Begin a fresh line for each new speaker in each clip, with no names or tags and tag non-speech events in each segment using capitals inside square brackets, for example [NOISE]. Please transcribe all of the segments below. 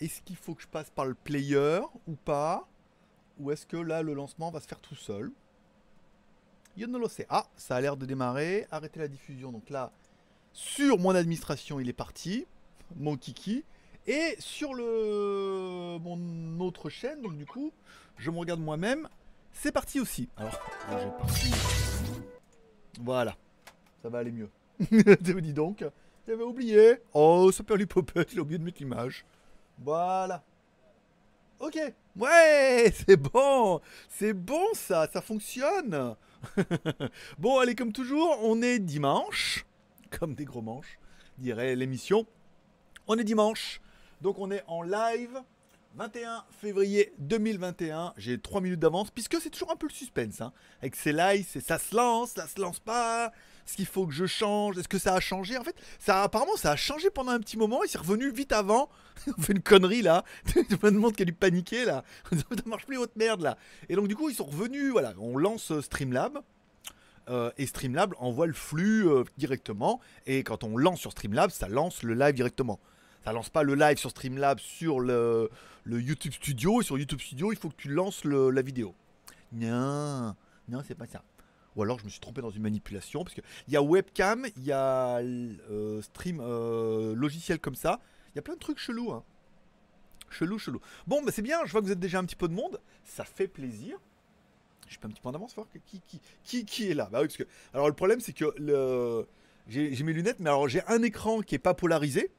est-ce qu'il faut que je passe par le player ou pas? Ou est-ce que là, le lancement va se faire tout seul? Yo ne le sais. Ah, ça a l'air de démarrer. Arrêtez la diffusion. Donc là, sur mon administration, il est parti. [LAUGHS] Mon kiki. Et sur le mon autre chaîne, donc du coup, je me regarde moi-même. C'est parti aussi. Alors. Voilà. Ça va aller mieux. [LAUGHS] Dis donc. J'avais oublié. Oh, Super Puppet, il a oublié de mettre l'image. Voilà. Ok. Ouais, [LAUGHS] c'est bon. C'est bon ça, ça fonctionne. [LAUGHS] bon, allez, comme toujours, on est dimanche. [LAUGHS] Comme des gros manches, dirait l'émission. On est dimanche. Donc on est en live 21 février 2021. J'ai 3 minutes d'avance, puisque c'est toujours un peu le suspense. Hein. Avec ces lives, c'est ça se lance, ça se lance pas. Est-ce qu'il faut que je change? Est-ce que ça a changé? En fait, ça apparemment, ça a changé pendant un petit moment. Il s'est revenu vite avant. [LAUGHS] On fait une connerie là. [LAUGHS] Tout le monde qui a dû là. [LAUGHS] ça marche plus votre merde là. Et donc, du coup, ils sont revenus. Voilà, on lance euh, Streamlab. Euh, et Streamlab envoie le flux euh, directement. Et quand on lance sur Streamlab, ça lance le live directement ça lance pas le live sur Streamlab sur le, YouTube Studio. Et sur YouTube Studio, il faut que tu lances la vidéo. Non, non, c'est pas ça. Ou alors je me suis trompé dans une manipulation. Parce qu'il y a webcam, il y a euh, stream euh, logiciel comme ça. Il y a plein de trucs chelous. Hein. Chelou, chelou. Bon, bah c'est bien, je vois que vous êtes déjà un petit peu de monde. Ça fait plaisir. Je suis pas un petit peu en avance, voir qui, qui, qui, est là. Bah oui, parce que. Alors le problème, c'est que le... j'ai mes lunettes, mais alors j'ai un écran qui est pas polarisé.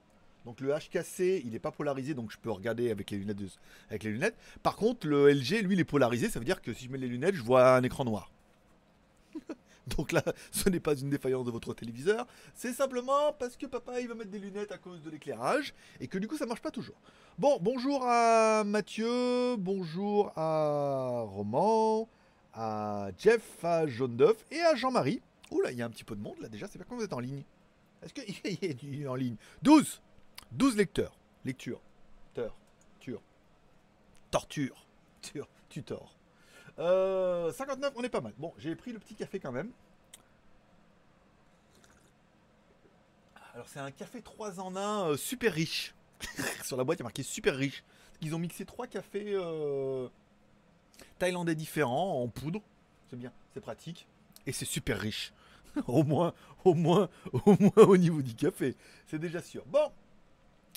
Donc le HKC, il n'est pas polarisé, donc je peux regarder avec les lunettes. avec les lunettes. Par contre, le LG, lui, il est polarisé. Ça veut dire que si je mets les lunettes, je vois un écran noir. [LAUGHS] donc là, ce n'est pas une défaillance de votre téléviseur. C'est simplement parce que papa, il va mettre des lunettes à cause de l'éclairage et que du coup, ça marche pas toujours. Bon, bonjour à Mathieu, bonjour à Roman, à Jeff, à Jaune d'œuf et à Jean-Marie. Oula, il y a un petit peu de monde là déjà. C'est pas quand vous êtes en ligne. Est-ce qu'il [LAUGHS] est en ligne? 12 12 lecteurs. Lecture. Teur. Tur. Torture. Tur. Tutor. Euh, 59, on est pas mal. Bon, j'ai pris le petit café quand même. Alors c'est un café 3 en 1 euh, super riche. [LAUGHS] Sur la boîte, il y a marqué super riche. Ils ont mixé trois cafés euh, thaïlandais différents en poudre. C'est bien, c'est pratique. Et c'est super riche. [LAUGHS] au moins, au moins, au moins au niveau du café. C'est déjà sûr. Bon,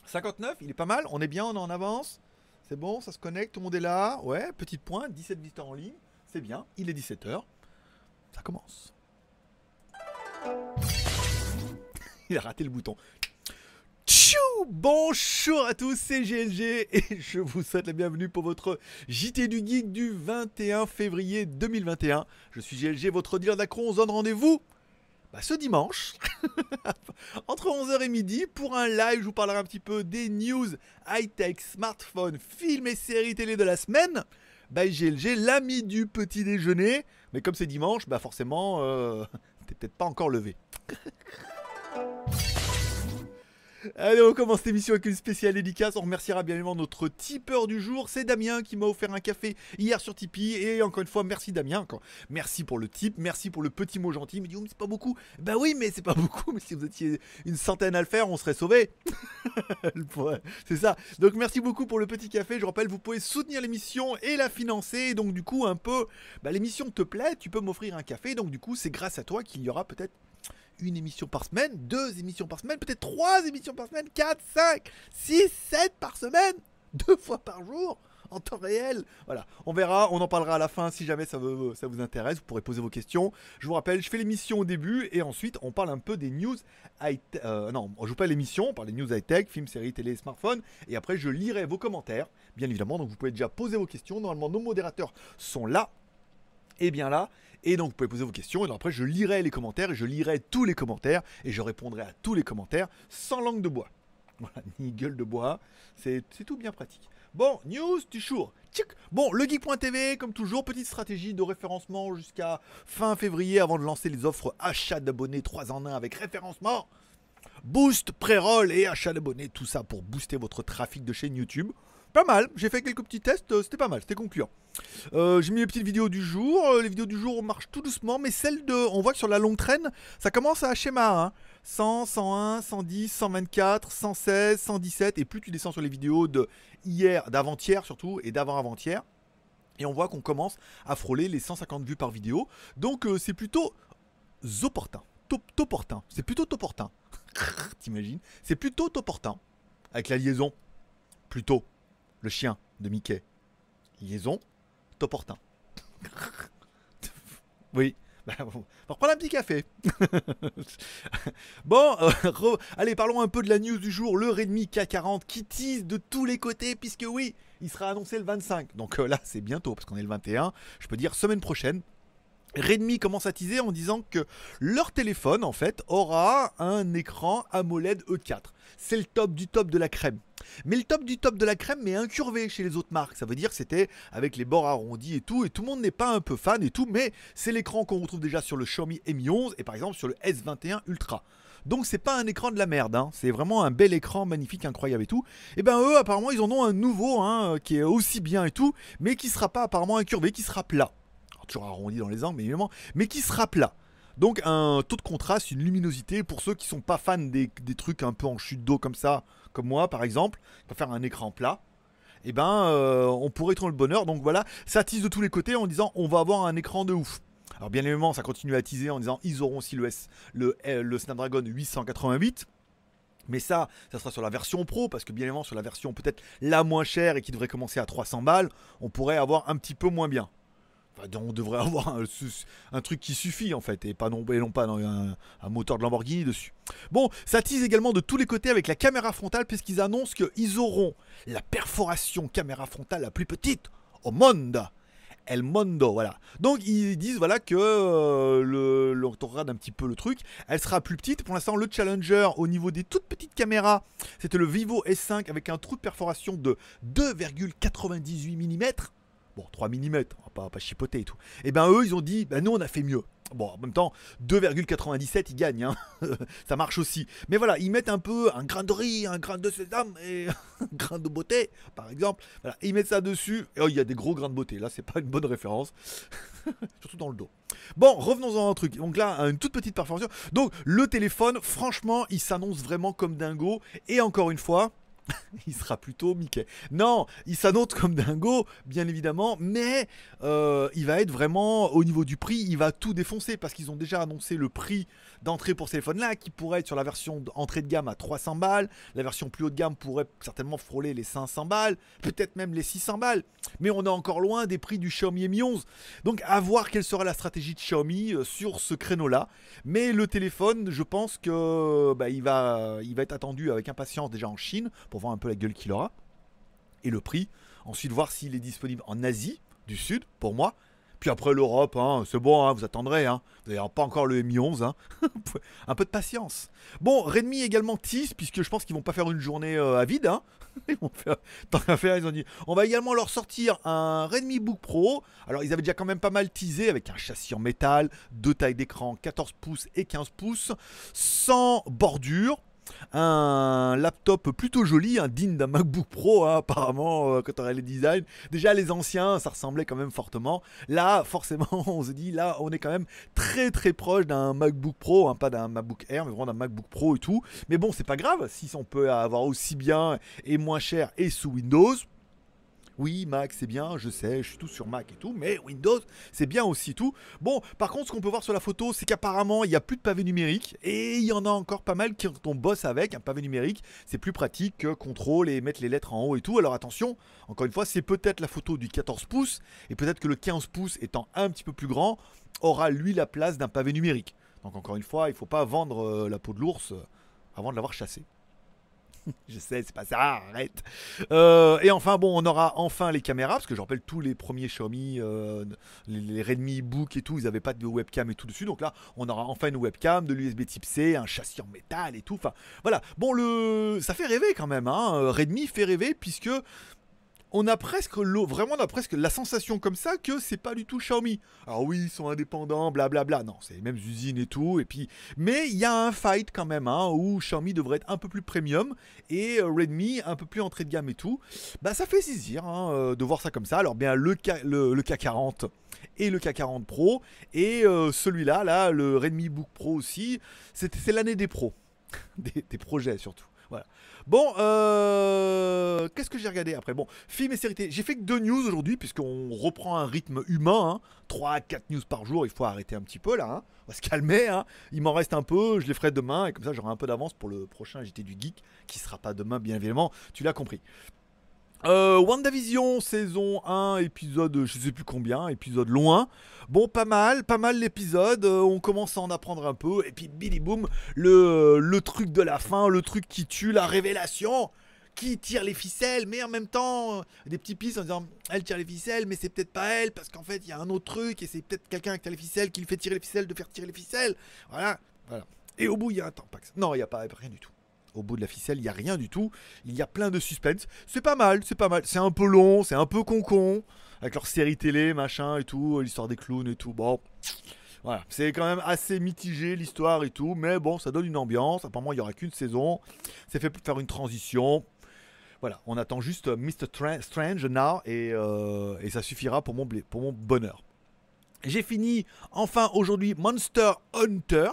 59, il est pas mal, on est bien, on est en avance. C'est bon, ça se connecte, tout le monde est là. Ouais, petite pointe, 17 visiteurs en ligne. C'est bien, il est 17h. Ça commence. [LAUGHS] il a raté le bouton. Tchou Bonjour à tous, c'est GLG et [LAUGHS] je vous souhaite la bienvenue pour votre JT du Geek du 21 février 2021. Je suis GLG, votre dealer d'accro. On se donne rendez-vous bah, ce dimanche, [LAUGHS] entre 11h et midi, pour un live, je vous parlerai un petit peu des news high-tech, smartphones, films et séries télé de la semaine. Bah, GLG, l'ami du petit déjeuner. Mais comme c'est dimanche, bah forcément, euh, [LAUGHS] t'es peut-être pas encore levé. [LAUGHS] Allez, on commence cette émission avec une spéciale dédicace. On remerciera bien évidemment notre tipeur du jour. C'est Damien qui m'a offert un café hier sur Tipeee. Et encore une fois, merci Damien. Merci pour le tip, merci pour le petit mot gentil. Il me dit, oh, c'est pas beaucoup. Bah oui, mais c'est pas beaucoup. Mais si vous étiez une centaine à le faire, on serait sauvés. [LAUGHS] c'est ça. Donc merci beaucoup pour le petit café. Je rappelle, vous pouvez soutenir l'émission et la financer. Donc du coup, un peu, bah, l'émission te plaît, tu peux m'offrir un café. Donc du coup, c'est grâce à toi qu'il y aura peut-être une émission par semaine, deux émissions par semaine, peut-être trois émissions par semaine, quatre, cinq, six, sept par semaine, [LAUGHS] deux fois par jour en temps réel. Voilà, on verra, on en parlera à la fin si jamais ça, ça vous intéresse. Vous pourrez poser vos questions. Je vous rappelle, je fais l'émission au début et ensuite on parle un peu des news high euh, non, on joue pas l'émission, on parle des news high-tech, films, séries, télé, smartphones. Et après, je lirai vos commentaires, bien évidemment. Donc vous pouvez déjà poser vos questions. Normalement, nos modérateurs sont là. Et bien là, et donc vous pouvez poser vos questions. Et après, je lirai les commentaires et je lirai tous les commentaires et je répondrai à tous les commentaires sans langue de bois. [LAUGHS] Voilà, ni gueule de bois. C'est tout bien pratique. Bon, news du jour. Bon, le geek.tv, comme toujours, petite stratégie de référencement jusqu'à fin février avant de lancer les offres achat d'abonnés 3 en 1 avec référencement. Boost, pré-roll et achat d'abonnés, tout ça pour booster votre trafic de chaîne YouTube. Pas mal. J'ai fait quelques petits tests, euh, c'était pas mal, c'était concluant. Euh, j'ai mis les petites vidéos du jour. Euh, les vidéos du jour marchent tout doucement, mais celles de. On voit que sur la longue traîne, ça commence à schéma. 100, 101, 110, 124, 116, 117. Et plus tu descends sur les vidéos de hier, d'avant-hier surtout, et d'avant-avant-hier. Et on voit qu'on commence à frôler les 150 vues par vidéo. Donc c'est plutôt opportun. C'est plutôt opportun. [LAUGHS] T'imagines? C'est plutôt opportun. Avec la liaison. Plutôt. Le chien de Mickey. Liaison. Toportin. [LAUGHS] oui. Bah, on va reprendre un petit café. [LAUGHS] bon, euh, allez, parlons un peu de la news du jour. Le Redmi K40 qui tease de tous les côtés, puisque oui, il sera annoncé le 25. Donc euh, là, c'est bientôt, parce qu'on est le 21. Je peux dire semaine prochaine. Redmi commence à teaser en disant que leur téléphone en fait aura un écran AMOLED E4. C'est le top du top de la crème. Mais le top du top de la crème mais incurvé chez les autres marques. Ça veut dire que c'était avec les bords arrondis et tout. Et tout le monde n'est pas un peu fan et tout. Mais c'est l'écran qu'on retrouve déjà sur le Xiaomi Mi 11 et par exemple sur le S21 Ultra. Donc c'est pas un écran de la merde, hein. c'est vraiment un bel écran magnifique, incroyable et tout. Et ben eux apparemment ils en ont un nouveau hein, qui est aussi bien et tout, mais qui sera pas apparemment incurvé, qui sera plat toujours arrondi dans les angles, mais évidemment, mais qui sera plat. Donc un taux de contraste, une luminosité pour ceux qui sont pas fans des, trucs un peu en chute d'eau comme ça, comme moi par exemple, pour faire un écran plat. Et eh ben euh, on pourrait trouver le bonheur. Donc voilà, ça tease de tous les côtés en disant on va avoir un écran de ouf. Alors bien évidemment, ça continue à teaser en disant ils auront aussi le, S, le, le Snapdragon 888. Mais ça, ça sera sur la version pro, parce que bien évidemment, sur la version peut-être la moins chère et qui devrait commencer à 300 balles, on pourrait avoir un petit peu moins bien on devrait [LAUGHS] avoir un, truc qui suffit en fait, et pas non, non pas un, moteur de Lamborghini dessus. Bon, ça tease également de tous les côtés avec la caméra frontale, puisqu'ils annoncent qu'ils auront la perforation caméra frontale la plus petite au monde. El Mondo, voilà. Donc ils disent voilà que euh, le, on regarde un petit peu le truc, elle sera plus petite. Pour l'instant, le Challenger au niveau des toutes petites caméras, c'était le Vivo S5 avec un trou de perforation de 2,98 mm. Bon, 3 mm, on va pas, chipoter et tout. Et eh ben eux, ils ont dit, ben nous on a fait mieux. Bon, en même temps, 2,97, ils gagnent, hein. [LAUGHS] ça marche aussi. Mais voilà, ils mettent un peu un grain de riz, un grain de sésame et [LAUGHS] un grain de beauté, par exemple. Voilà, ils mettent ça dessus. Et oh, il y a des gros grains de beauté. Là, c'est pas une bonne référence. [LAUGHS] Surtout dans le dos. Bon, revenons à un truc. Donc là, une toute petite performance. Donc, le téléphone, franchement, il s'annonce vraiment comme dingo. Et encore une fois, [LAUGHS] il sera plutôt Mickey. Non, il s'annonce comme dingo, bien évidemment, mais euh, il va être vraiment au niveau du prix, il va tout défoncer parce qu'ils ont déjà annoncé le prix d'entrée pour ce téléphone-là qui pourrait être sur la version entrée de gamme à 300 balles. La version plus haut de gamme pourrait certainement frôler les 500 balles, peut-être même les 600 balles. Mais on est encore loin des prix du Xiaomi Mi 11. Donc à voir quelle sera la stratégie de Xiaomi euh, sur ce créneau-là. Mais le téléphone, je pense que bah, il, va, va être attendu avec impatience déjà en Chine pour voir un peu la gueule qu'il aura. Et le prix. Ensuite, voir s'il est disponible en Asie du Sud, pour moi. Puis après l'Europe, hein, c'est bon, hein, vous attendrez. Hein. Vous n'avez pas encore le Mi 11. Hein. [LAUGHS] un peu de patience. Bon, Redmi également tease, puisque je pense qu'ils vont pas faire une journée euh, à vide. Hein. [LAUGHS] Ils vont faire, tant qu'à faire, ils ont dit on va également leur sortir un Redmi Book Pro. Alors, ils avaient déjà quand même pas mal teasé avec un châssis en métal, deux tailles d'écran 14 pouces et 15 pouces, sans bordure un laptop plutôt joli, un digne d'un MacBook Pro, hein, apparemment, euh, quand on regarde les designs. Déjà, les anciens, ça ressemblait quand même fortement. Là, forcément, [LAUGHS] on se dit, là, on est quand même très très proche d'un MacBook Pro, hein, pas d'un MacBook Air, mais vraiment d'un MacBook Pro et tout. Mais bon, c'est pas grave, si on peut avoir aussi bien et moins cher et sous Windows, oui, Mac, c'est bien, je sais, je suis tout sur Mac et tout, mais Windows, c'est bien aussi tout. Bon, par contre, ce qu'on peut voir sur la photo, c'est qu'apparemment, il n'y a plus de pavé numérique, et il y en a encore pas mal qui on bosse avec un pavé numérique. C'est plus pratique que contrôle et mettre les lettres en haut et tout. Alors attention, encore une fois, c'est peut-être la photo du 14 pouces, et peut-être que le 15 pouces étant un petit peu plus grand, aura lui la place d'un pavé numérique. Donc encore une fois, il ne faut pas vendre euh, la peau de l'ours euh, avant de l'avoir chassé. [LAUGHS] je sais, c'est pas ça, arrête. Euh, et enfin, bon, on aura enfin les caméras, parce que je rappelle tous les premiers Xiaomi, euh, les, Redmi Book et tout, ils n'avaient pas de webcam et tout dessus. Donc là, on aura enfin une webcam, de l'USB Type C, un châssis en métal et tout. Enfin, voilà. Bon, le, ça fait rêver quand même. Hein. Redmi fait rêver puisque on a presque l'eau, vraiment on a presque la sensation comme ça que c'est pas du tout Xiaomi. Alors oui, ils sont indépendants, blablabla. Non, c'est les mêmes usines et tout. Et puis, mais il y a un fight quand même hein, où Xiaomi devrait être un peu plus premium et euh, Redmi un peu plus entrée de gamme et tout. Bah ça fait saisir hein, euh, de voir ça comme ça. Alors bien le, K, le, K40 et le K40 Pro et euh, celui-là, là, le Redmi Book Pro aussi. C'est l'année des pros, [LAUGHS] des projets surtout. Voilà. Bon, euh, qu'est-ce que j'ai regardé après? Bon, film et série J'ai fait que deux news aujourd'hui, puisqu'on reprend un rythme humain. Hein. 3 4 news par jour, il faut arrêter un petit peu là. Hein. On va se calmer. Hein. Il m'en reste un peu, je les ferai demain, et comme ça j'aurai un peu d'avance pour le prochain JT du Geek, qui sera pas demain, bien évidemment. Tu l'as compris. Euh, WandaVision, saison 1, épisode je sais plus combien, épisode loin. Bon, pas mal, pas mal l'épisode. Euh, on commence à en apprendre un peu. Et puis, Billy Boom, le, le truc de la fin, le truc qui tue, la révélation qui tire les ficelles, mais en même temps, euh, des petits pistes en disant elle tire les ficelles, mais c'est peut-être pas elle, parce qu'en fait, il y a un autre truc, et c'est peut-être quelqu'un qui tire les ficelles qui lui fait tirer les ficelles de faire tirer les ficelles. Voilà, voilà. Et au bout, il y a un temps. Non, il n'y a pas rien du tout au bout de la ficelle, il n'y a rien du tout. Il y a plein de suspense. C'est pas mal, c'est pas mal. C'est un peu long, c'est un peu con-con. Avec leur série télé, machin et tout, l'histoire des clowns et tout. Bon, voilà. C'est quand même assez mitigé l'histoire et tout. Mais bon, ça donne une ambiance. Apparemment, il n'y aura qu'une saison. C'est fait pour faire une transition. Voilà, on attend juste Mr. Strange now et, euh, et ça suffira pour mon, pour mon bonheur. J'ai fini enfin aujourd'hui Monster Hunter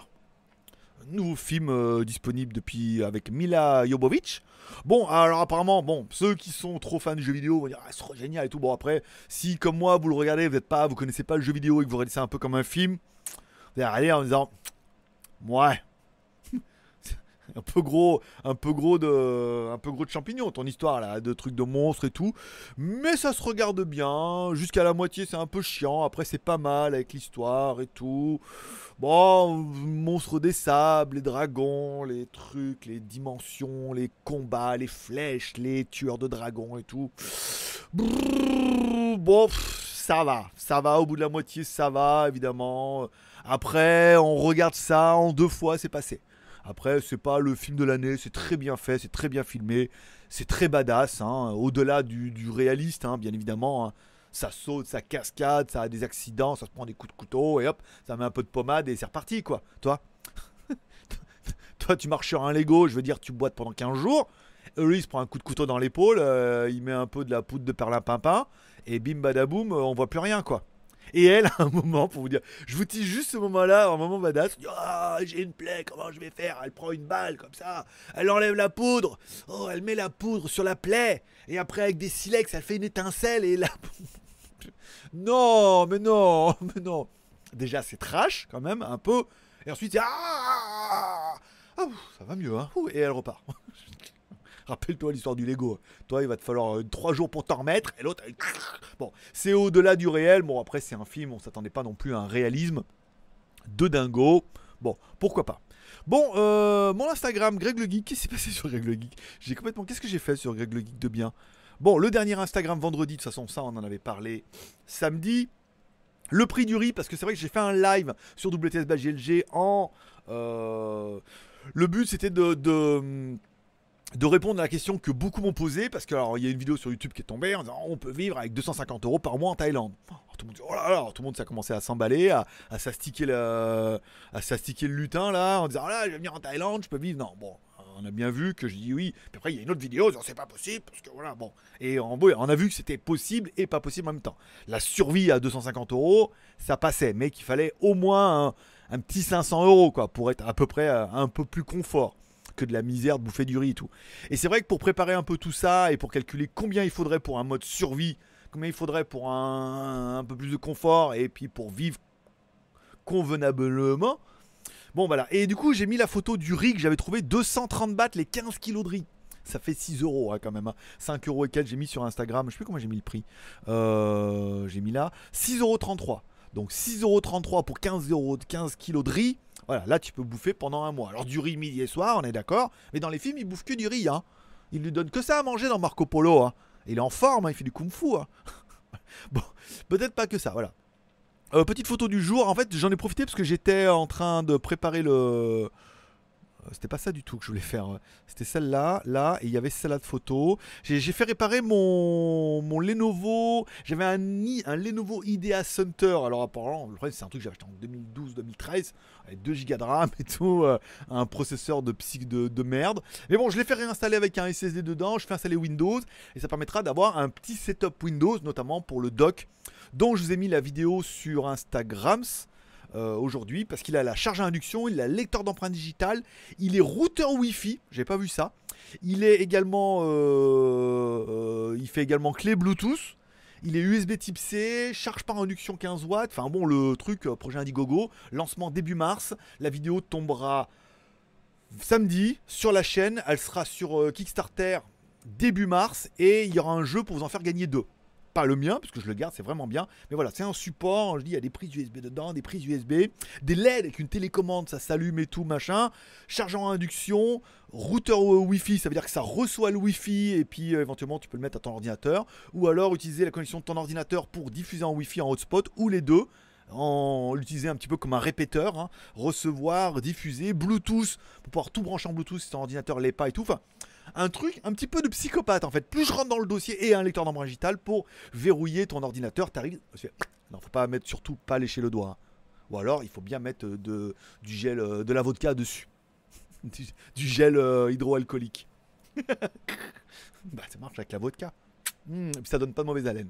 nouveau film euh, disponible depuis avec Mila Jovovich. Bon, alors apparemment, bon, ceux qui sont trop fans du jeu vidéo vont dire ah, c'est génial et tout. Bon après, si comme moi vous le regardez, vous êtes pas, vous connaissez pas le jeu vidéo et que vous regardez ça un peu comme un film, vous allez en disant ouais, [LAUGHS] un peu gros, un peu gros de, un peu gros de champignons, ton histoire là, de trucs de monstres et tout. Mais ça se regarde bien. Jusqu'à la moitié, c'est un peu chiant. Après, c'est pas mal avec l'histoire et tout. Bon, monstres des sables, les dragons, les trucs, les dimensions, les combats, les flèches, les tueurs de dragons et tout. bon, ça va, ça va. Au bout de la moitié, ça va, évidemment. Après, on regarde ça en deux fois, c'est passé. Après, c'est pas le film de l'année, c'est très bien fait, c'est très bien filmé, c'est très badass, hein, au-delà du, réaliste, hein, bien évidemment. Hein. Ça saute, ça cascade, ça a des accidents, ça se prend des coups de couteau, et hop, ça met un peu de pommade et c'est reparti, quoi. Toi? [LAUGHS] Toi, tu marches sur un Lego, je veux dire, tu boites pendant 15 jours. Il se prend un coup de couteau dans l'épaule, euh, il met un peu de la poudre de perlimpinpin, et bim badaboum, on voit plus rien, quoi. Et elle, [LAUGHS] à un moment, pour vous dire, je vous dis juste ce moment-là, un moment badass, ah, j'ai une plaie, comment je vais faire? Elle prend une balle comme ça, elle enlève la poudre, oh, elle met la poudre sur la plaie, et après avec des silex, elle fait une étincelle et là. [LAUGHS] non, mais non, [LAUGHS] mais non. Déjà, c'est trash quand même, un peu. Et ensuite, ah, ah ça va mieux, hein. Et elle repart. Rappelle-toi l'histoire du Lego. Toi, il va te falloir 3 euh, jours pour t'en remettre. Et l'autre, bon, c'est au-delà du réel. Bon, après, c'est un film, on s'attendait pas non plus à un réalisme de dingo. Bon, pourquoi pas. Bon, euh, mon Instagram, Greg le Geek. Qu'est-ce qui s'est passé sur Greg le Geek? J'ai complètement. Qu'est-ce que j'ai fait sur Greg le Geek de bien? Bon, le dernier Instagram vendredi, de toute façon, ça, on en avait parlé samedi. Le prix du riz, parce que c'est vrai que j'ai fait un live sur WTS GLG en. Euh, le but, c'était de répondre à la question que beaucoup m'ont posée, parce qu'il y a une vidéo sur YouTube qui est tombée en disant on peut vivre avec 250 euros par mois en Thaïlande. tout le monde oh là là, tout le monde s'est commencé à s'emballer, à, à s'astiquer le, le lutin là, en disant oh là je vais venir en Thaïlande, je peux vivre. Non, bon, on a bien vu que je dis oui. Puis après il y a une autre vidéo, c'est pas possible, parce que voilà, bon. Et on, on a vu que c'était possible et pas possible en même temps. La survie à 250 euros, ça passait, mais qu'il fallait au moins un, un petit 500 euros quoi, pour être à peu près euh, un peu plus confort que de la misère de bouffer du riz et tout. Et c'est vrai que pour préparer un peu tout ça et pour calculer combien il faudrait pour un mode survie, combien il faudrait pour un, peu plus de confort et puis pour vivre convenablement. Bon voilà. Et du coup j'ai mis la photo du riz que j'avais trouvé 230 bahts les 15 kilos de riz. Ça fait 6 euros hein, quand même. 5 hein. euros et quelques j'ai mis sur Instagram. Je sais plus comment j'ai mis le prix. Euh, j'ai mis là 6,33 euros. Donc 6,33 euros pour 15, euros, 15 kilos de riz. Voilà, là tu peux bouffer pendant un mois. Alors du riz midi et soir, on est d'accord. Mais dans les films, il bouffe que du riz. Hein. Il lui donne que ça à manger dans Marco Polo. Hein. Il est en forme, hein, il fait du kung-fu. Hein. [LAUGHS] bon, peut-être pas que ça, voilà. Euh, petite photo du jour. En fait, j'en ai profité parce que j'étais en train de préparer le C'était pas ça du tout que je voulais faire. C'était celle-là, là, et il y avait celle-là de photo. J'ai fait réparer mon, mon Lenovo. J'avais un, un Lenovo IDEA Center. Alors apparemment, le problème, c'est un truc que j'ai acheté en 2012-2013, avec 2 Go de RAM et tout, euh, un processeur de psy de, de merde. Mais bon, je l'ai fait réinstaller avec un SSD dedans. Je fais installer Windows et ça permettra d'avoir un petit setup Windows, notamment pour le dock, dont je vous ai mis la vidéo sur Instagram euh, aujourd'hui parce qu'il a la charge à induction, il a le lecteur d'empreintes digitales, il est routeur Wi-Fi, j'ai pas vu ça. Il est également, euh, euh, il fait également clé Bluetooth. Il est USB Type C, charge par induction 15 watts. Enfin bon, le truc projet Indiegogo, lancement début mars. La vidéo tombera samedi sur la chaîne. Elle sera sur Kickstarter début mars et il y aura un jeu pour vous en faire gagner deux. Pas le mien, parce que je le garde, c'est vraiment bien. Mais voilà, c'est un support. Je dis, il y a des prises USB dedans, des prises USB, des LED avec une télécommande, ça s'allume et tout, machin. Chargeur à induction, routeur Wi-Fi, ça veut dire que ça reçoit le Wi-Fi et puis euh, éventuellement tu peux le mettre à ton ordinateur. Ou alors utiliser la connexion de ton ordinateur pour diffuser en Wi-Fi en hotspot, ou les deux. En l'utiliser un petit peu comme un répéteur, hein. recevoir, diffuser, Bluetooth, pour pouvoir tout brancher en Bluetooth si ton ordinateur l'est pas et tout. Enfin, un truc un petit peu de psychopathe en fait. Plus je rentre dans le dossier et un lecteur digitale pour verrouiller ton ordinateur, t'arrives. Non, faut pas mettre surtout pas lécher le doigt. hein. Ou alors il faut bien mettre euh, de, du gel, euh, de la vodka dessus. [LAUGHS] du, gel euh, hydroalcoolique. [LAUGHS] bah ça marche avec la vodka. Mmh, et puis ça donne pas de mauvaise haleine.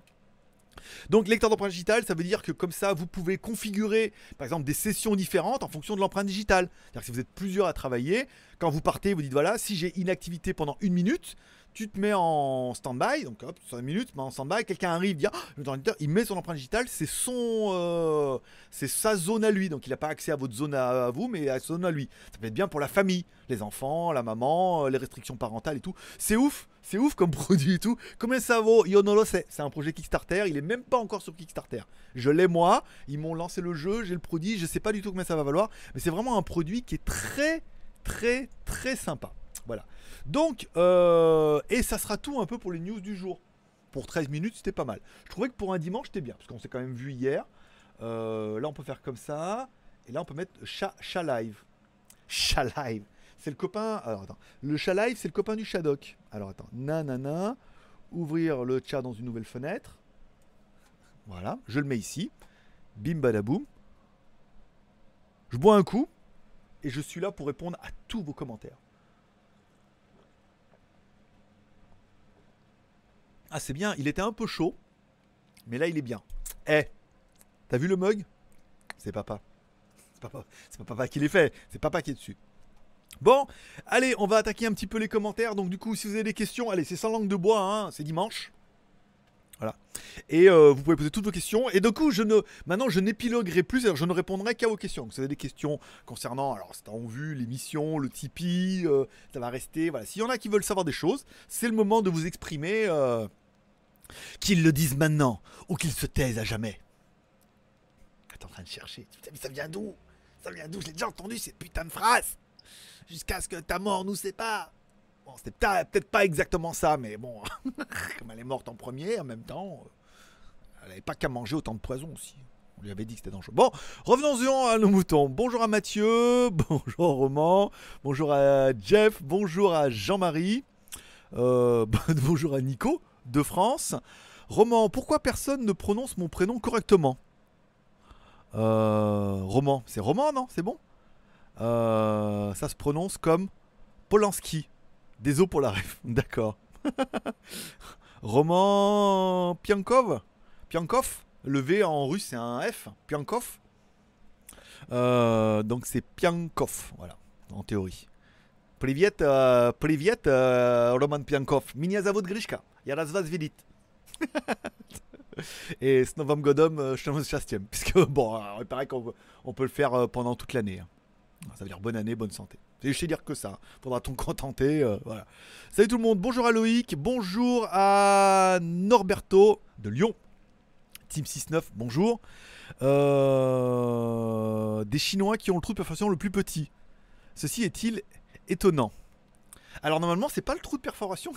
Donc lecteur d'empreinte digitale, ça veut dire que comme ça, vous pouvez configurer par exemple des sessions différentes en fonction de l'empreinte digitale. C'est-à-dire que si vous êtes plusieurs à travailler, quand vous partez, vous dites voilà, si j'ai inactivité pendant une minute, tu te mets en stand-by, donc hop, 5 minutes, mais en stand-by, quelqu'un arrive, ah, il met son empreinte digitale, c'est son, euh, c'est sa zone à lui, donc il n'a pas accès à votre zone à, vous, mais à sa zone à lui. Ça peut être bien pour la famille, les enfants, la maman, euh, les restrictions parentales et tout. C'est ouf, c'est ouf comme [LAUGHS] produit et tout. Combien ça vaut? Yo no lo sais. C'est un projet Kickstarter, il est même pas encore sur Kickstarter. Je l'ai moi, ils m'ont lancé le jeu, j'ai le produit, je sais pas du tout combien ça va valoir, mais c'est vraiment un produit qui est très, très, très sympa. Voilà. Donc, euh, et ça sera tout un peu pour les news du jour. Pour 13 minutes, c'était pas mal. Je trouvais que pour un dimanche, c'était bien, parce qu'on s'est quand même vu hier. Euh, là, on peut faire comme ça. Et là, on peut mettre chat, chat live. Chat live. C'est le copain. Alors, attends. Le chat live, c'est le copain du Shadok. Alors, attends. Nanana. Ouvrir le chat dans une nouvelle fenêtre. Voilà. Je le mets ici. Bim badaboum. Je bois un coup. Et je suis là pour répondre à tous vos commentaires. Ah, c'est bien, il était un peu chaud, mais là il est bien. Eh, t'as vu le mug? C'est papa. C'est papa, pas papa qui l'ait fait, c'est papa qui est dessus. Bon, allez, on va attaquer un petit peu les commentaires. Donc, du coup, si vous avez des questions, allez, c'est sans langue de bois, hein, c'est dimanche. Voilà. Et euh, vous pouvez poser toutes vos questions. Et du coup, je ne, maintenant, je n'épiloguerai plus, je ne répondrai qu'à vos questions. Si vous avez des questions concernant, alors, c'est en vue, l'émission, le Tipeee, euh, ça va rester. Voilà. S'il y en a qui veulent savoir des choses, c'est le moment de vous exprimer. euh, qu'ils le disent maintenant ou qu'ils se taisent à jamais. T'es en train de chercher. Mais ça vient d'où? Ça vient d'où? Je l'ai déjà entendu cette putain de phrase. Jusqu'à ce que ta mort nous sépare. Bon, c'était peut- peut-être pas exactement ça, mais bon, [LAUGHS] comme elle est morte en premier, en même temps, euh, elle n'avait pas qu'à manger autant de poison aussi. On lui avait dit que c'était dangereux. Bon, revenons-en à nos moutons. Bonjour à Mathieu, [LAUGHS] bonjour Roman, bonjour à Jeff, bonjour à Jean-Marie, euh, [LAUGHS] bonjour à Nico de France. Roman, pourquoi personne ne prononce mon prénom correctement? Euh, Roman, c'est Roman, non? C'est bon? Euh, Ça se prononce comme Polanski. Désolé pour la ref, [LAUGHS] d'accord. [LAUGHS] Roman Piankov? Piankov? Le V en russe c'est un F. Piankov Euh, Donc c'est Piankov, voilà, en théorie. Привет, э, привет, э, Roman Piankov. Меня зовут Гришка. Я рад вас видеть. Et с Новым годом, euh, je te счастьем. Puisque, bon, alors, il paraît qu'on peut, on peut le faire euh, pendant toute l'année. hein. Ça veut dire bonne année, bonne santé. Et je sais dire que ça. Faudra t'en [LAUGHS] contenter. euh, voilà. Salut tout le monde. Bonjour à Loïc. Bonjour à Norberto de Lyon. Team 6-9, bonjour. Euh, des Chinois qui ont le trou de perforation le plus petit. Ceci est-il étonnant Alors normalement, c'est pas le trou de perforation.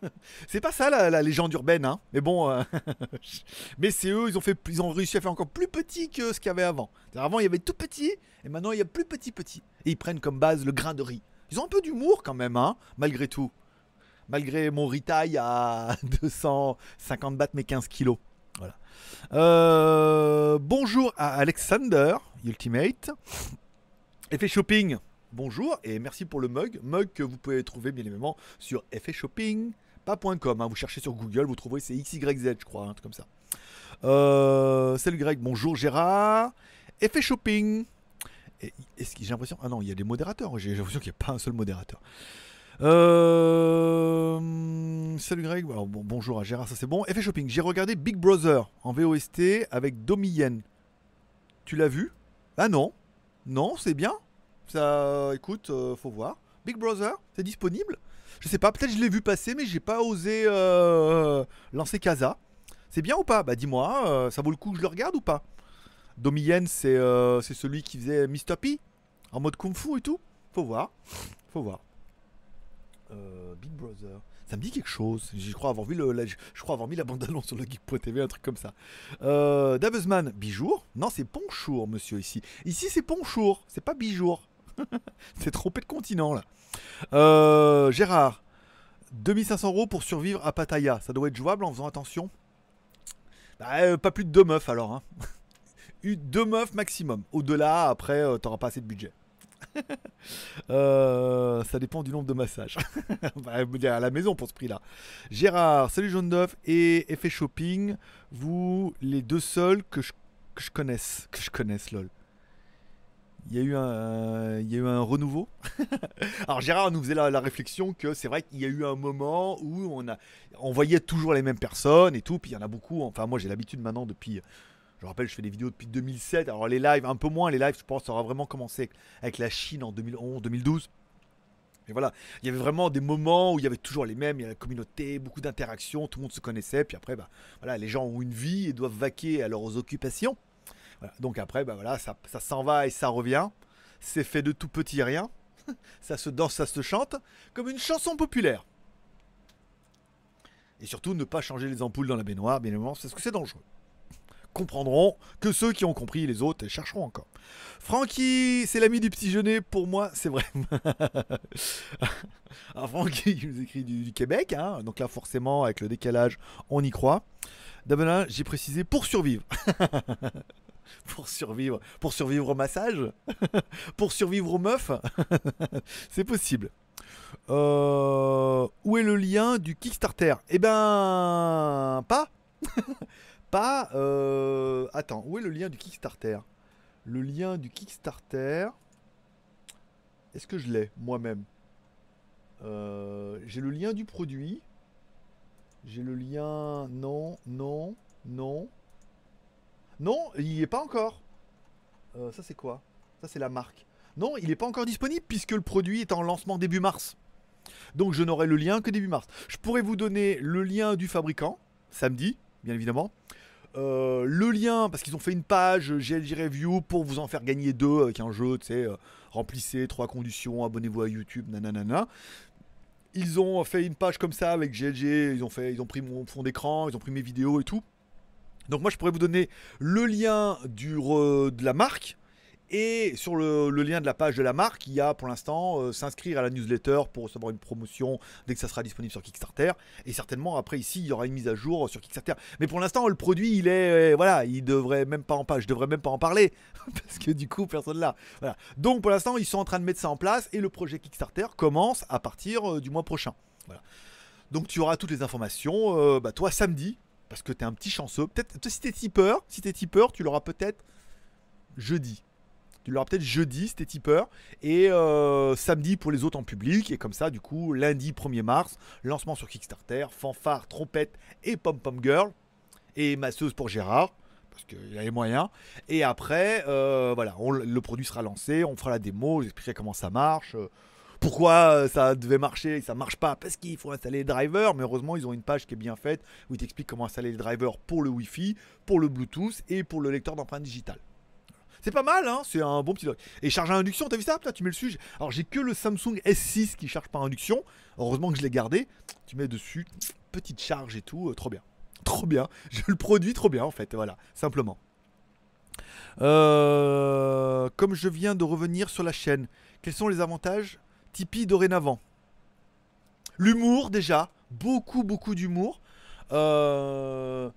[LAUGHS] c'est pas ça la, légende urbaine, hein. Mais bon, euh, [LAUGHS] mais c'est eux, ils ont fait, ils ont réussi à faire encore plus petit que ce qu'il y avait avant. Avant, il y avait tout petit, et maintenant il y a plus petit petit. Et ils prennent comme base le grain de riz. Ils ont un peu d'humour quand même, hein, malgré tout. Malgré mon retail à [LAUGHS] 250 bahts mais 15 kilos. Voilà. Euh, bonjour à Alexander, Ultimate. Effet Shopping, bonjour et merci pour le mug. Mug que vous pouvez trouver bien évidemment sur effetshopping.com. Hein. Vous cherchez sur Google, vous trouverez c'est XYZ, je crois, un truc comme ça. Euh, salut Greg, bonjour Gérard. Effet Shopping. Est-ce que j'ai l'impression. Ah non, il y a des modérateurs. J'ai l'impression qu'il n'y a pas un seul modérateur. Euh, salut Greg, bonjour à Gérard, ça c'est bon. Effet shopping, j'ai regardé Big Brother en VOST avec Domi Tu l'as vu? Ah non, non, c'est bien? Ça, écoute, euh, faut voir. Big Brother, c'est disponible Je sais pas, peut-être je l'ai vu passer, mais j'ai pas osé euh, lancer Casa. C'est bien ou pas? Bah dis-moi, ça vaut le coup que je le regarde ou pas? Domi c'est celui qui faisait Mr. P en mode kung fu et tout. Faut voir, faut voir. Euh, Big Brother. Ça me dit quelque chose. Je crois avoir vu le, je crois avoir mis la bande annonce sur le geek.tv, un truc comme ça. Euh, Bijour Non, c'est Ponchour, monsieur, ici. Ici, c'est Ponchour, c'est pas Bijour. [LAUGHS] c'est trompé de continent, là. Euh, Gérard, 2500 euros pour survivre à Pattaya. Ça doit être jouable en faisant attention? Bah, euh, pas plus de deux meufs, alors. Hein. [LAUGHS] deux meufs maximum. Au-delà, après, t'auras pas assez de budget. [LAUGHS] Euh, ça dépend du nombre de massages. bah, à la maison pour ce prix-là. Gérard, salut Jaune d'œuf et Effet Shopping, vous les deux seuls que je, que je connaisse. Que je connaisse, lol. Il y, a eu un, il y a eu un renouveau. [LAUGHS] Alors Gérard nous faisait la, la réflexion que c'est vrai qu'il y a eu un moment où on, a, on voyait toujours les mêmes personnes et tout, puis il y en a beaucoup. Enfin moi j'ai l'habitude maintenant depuis je rappelle, je fais des vidéos depuis 2007. Alors les lives, un peu moins les lives, je pense, ça aura vraiment commencé avec la Chine en 2011, 2012. Et voilà, il y avait vraiment des moments où il y avait toujours les mêmes, il y a la communauté, beaucoup d'interactions, tout le monde se connaissait. Puis après, bah, voilà, les gens ont une vie et doivent vaquer à leurs occupations. Donc après, bah, voilà, ça, s'en va et ça revient. C'est fait de tout petit rien. [LAUGHS] ça se danse, ça se chante, comme une chanson populaire. Et surtout, ne pas changer les ampoules dans la baignoire, bien évidemment, parce que c'est dangereux comprendront que ceux qui ont compris, les autres chercheront encore. Francky, c'est l'ami du petit jeunet, pour moi, c'est vrai. [LAUGHS] Francky, il nous écrit du, Québec, hein. donc là forcément, avec le décalage, on y croit. D'abord, j'ai précisé pour survivre. [LAUGHS] [LAUGHS] pour survivre, pour survivre au massage, [LAUGHS] pour survivre aux meufs, [LAUGHS] c'est possible. Euh, où est le lien du Kickstarter? Eh ben, pas pas. Euh, attends, où est le lien du Kickstarter? Le lien du Kickstarter. Est-ce que je l'ai moi-même? Euh, J'ai le lien du produit. J'ai le lien. Non, non, non. Non, il n'y est pas encore. Euh, ça, c'est quoi? Ça, c'est la marque. Non, il n'est pas encore disponible puisque le produit est en lancement début mars. Donc, je n'aurai le lien que début mars. Je pourrais vous donner le lien du fabricant, samedi, bien évidemment. Euh, le lien, parce qu'ils ont fait une page GLG Review pour vous en faire gagner deux avec un jeu, tu sais, euh, remplissez trois conditions, abonnez-vous à YouTube, nanana. Ils ont fait une page comme ça avec GLG, ils ont, fait, ils ont pris mon fond d'écran, ils ont pris mes vidéos et tout. Donc moi je pourrais vous donner le lien de la marque, et sur le, lien de la page de la marque, il y a pour l'instant euh, s'inscrire à la newsletter pour recevoir une promotion dès que ça sera disponible sur Kickstarter. Et certainement après ici, il y aura une mise à jour sur Kickstarter. Mais pour l'instant, le produit, il est euh, voilà, il devrait même pas en parler. Je devrais même pas en parler [LAUGHS] parce que du coup, personne là. Voilà. Donc pour l'instant, ils sont en train de mettre ça en place et le projet Kickstarter commence à partir euh, du mois prochain. Voilà. Donc tu auras toutes les informations. bah, toi samedi, parce que tu es un petit chanceux. Peut-être si t'es tipeur, si t'es tipeur, tu l'auras peut-être jeudi. Tu l'auras peut-être jeudi, c'était tipeur. Et euh, samedi pour les autres en public. Et comme ça, du coup, lundi 1er mars, lancement sur Kickstarter, fanfare, trompette et pom-pom girl. Et masseuse pour Gérard. Parce qu'il a les moyens. Et après, euh, voilà, le produit sera lancé. On fera la démo. J'expliquerai comment ça marche. Pourquoi ça devait marcher et ça marche pas parce qu'il faut installer les drivers mais heureusement ils ont une page qui est bien faite où ils t'expliquent comment installer les drivers pour le Wi-Fi, pour le Bluetooth et pour le lecteur d'empreintes digitales. C'est pas mal, hein c'est un bon petit Et charge à induction, t'as vu ça Putain, tu mets le dessus. Alors j'ai que le Samsung S6 qui charge par induction. Heureusement que je l'ai gardé. Tu mets dessus, petite charge et tout, euh, trop bien. Trop bien. [LAUGHS] Je le produis trop bien en fait, voilà, simplement. Euh, comme je viens de revenir sur la chaîne, quels sont les avantages? Tipeee dorénavant. L'humour déjà, beaucoup beaucoup d'humour. Euh,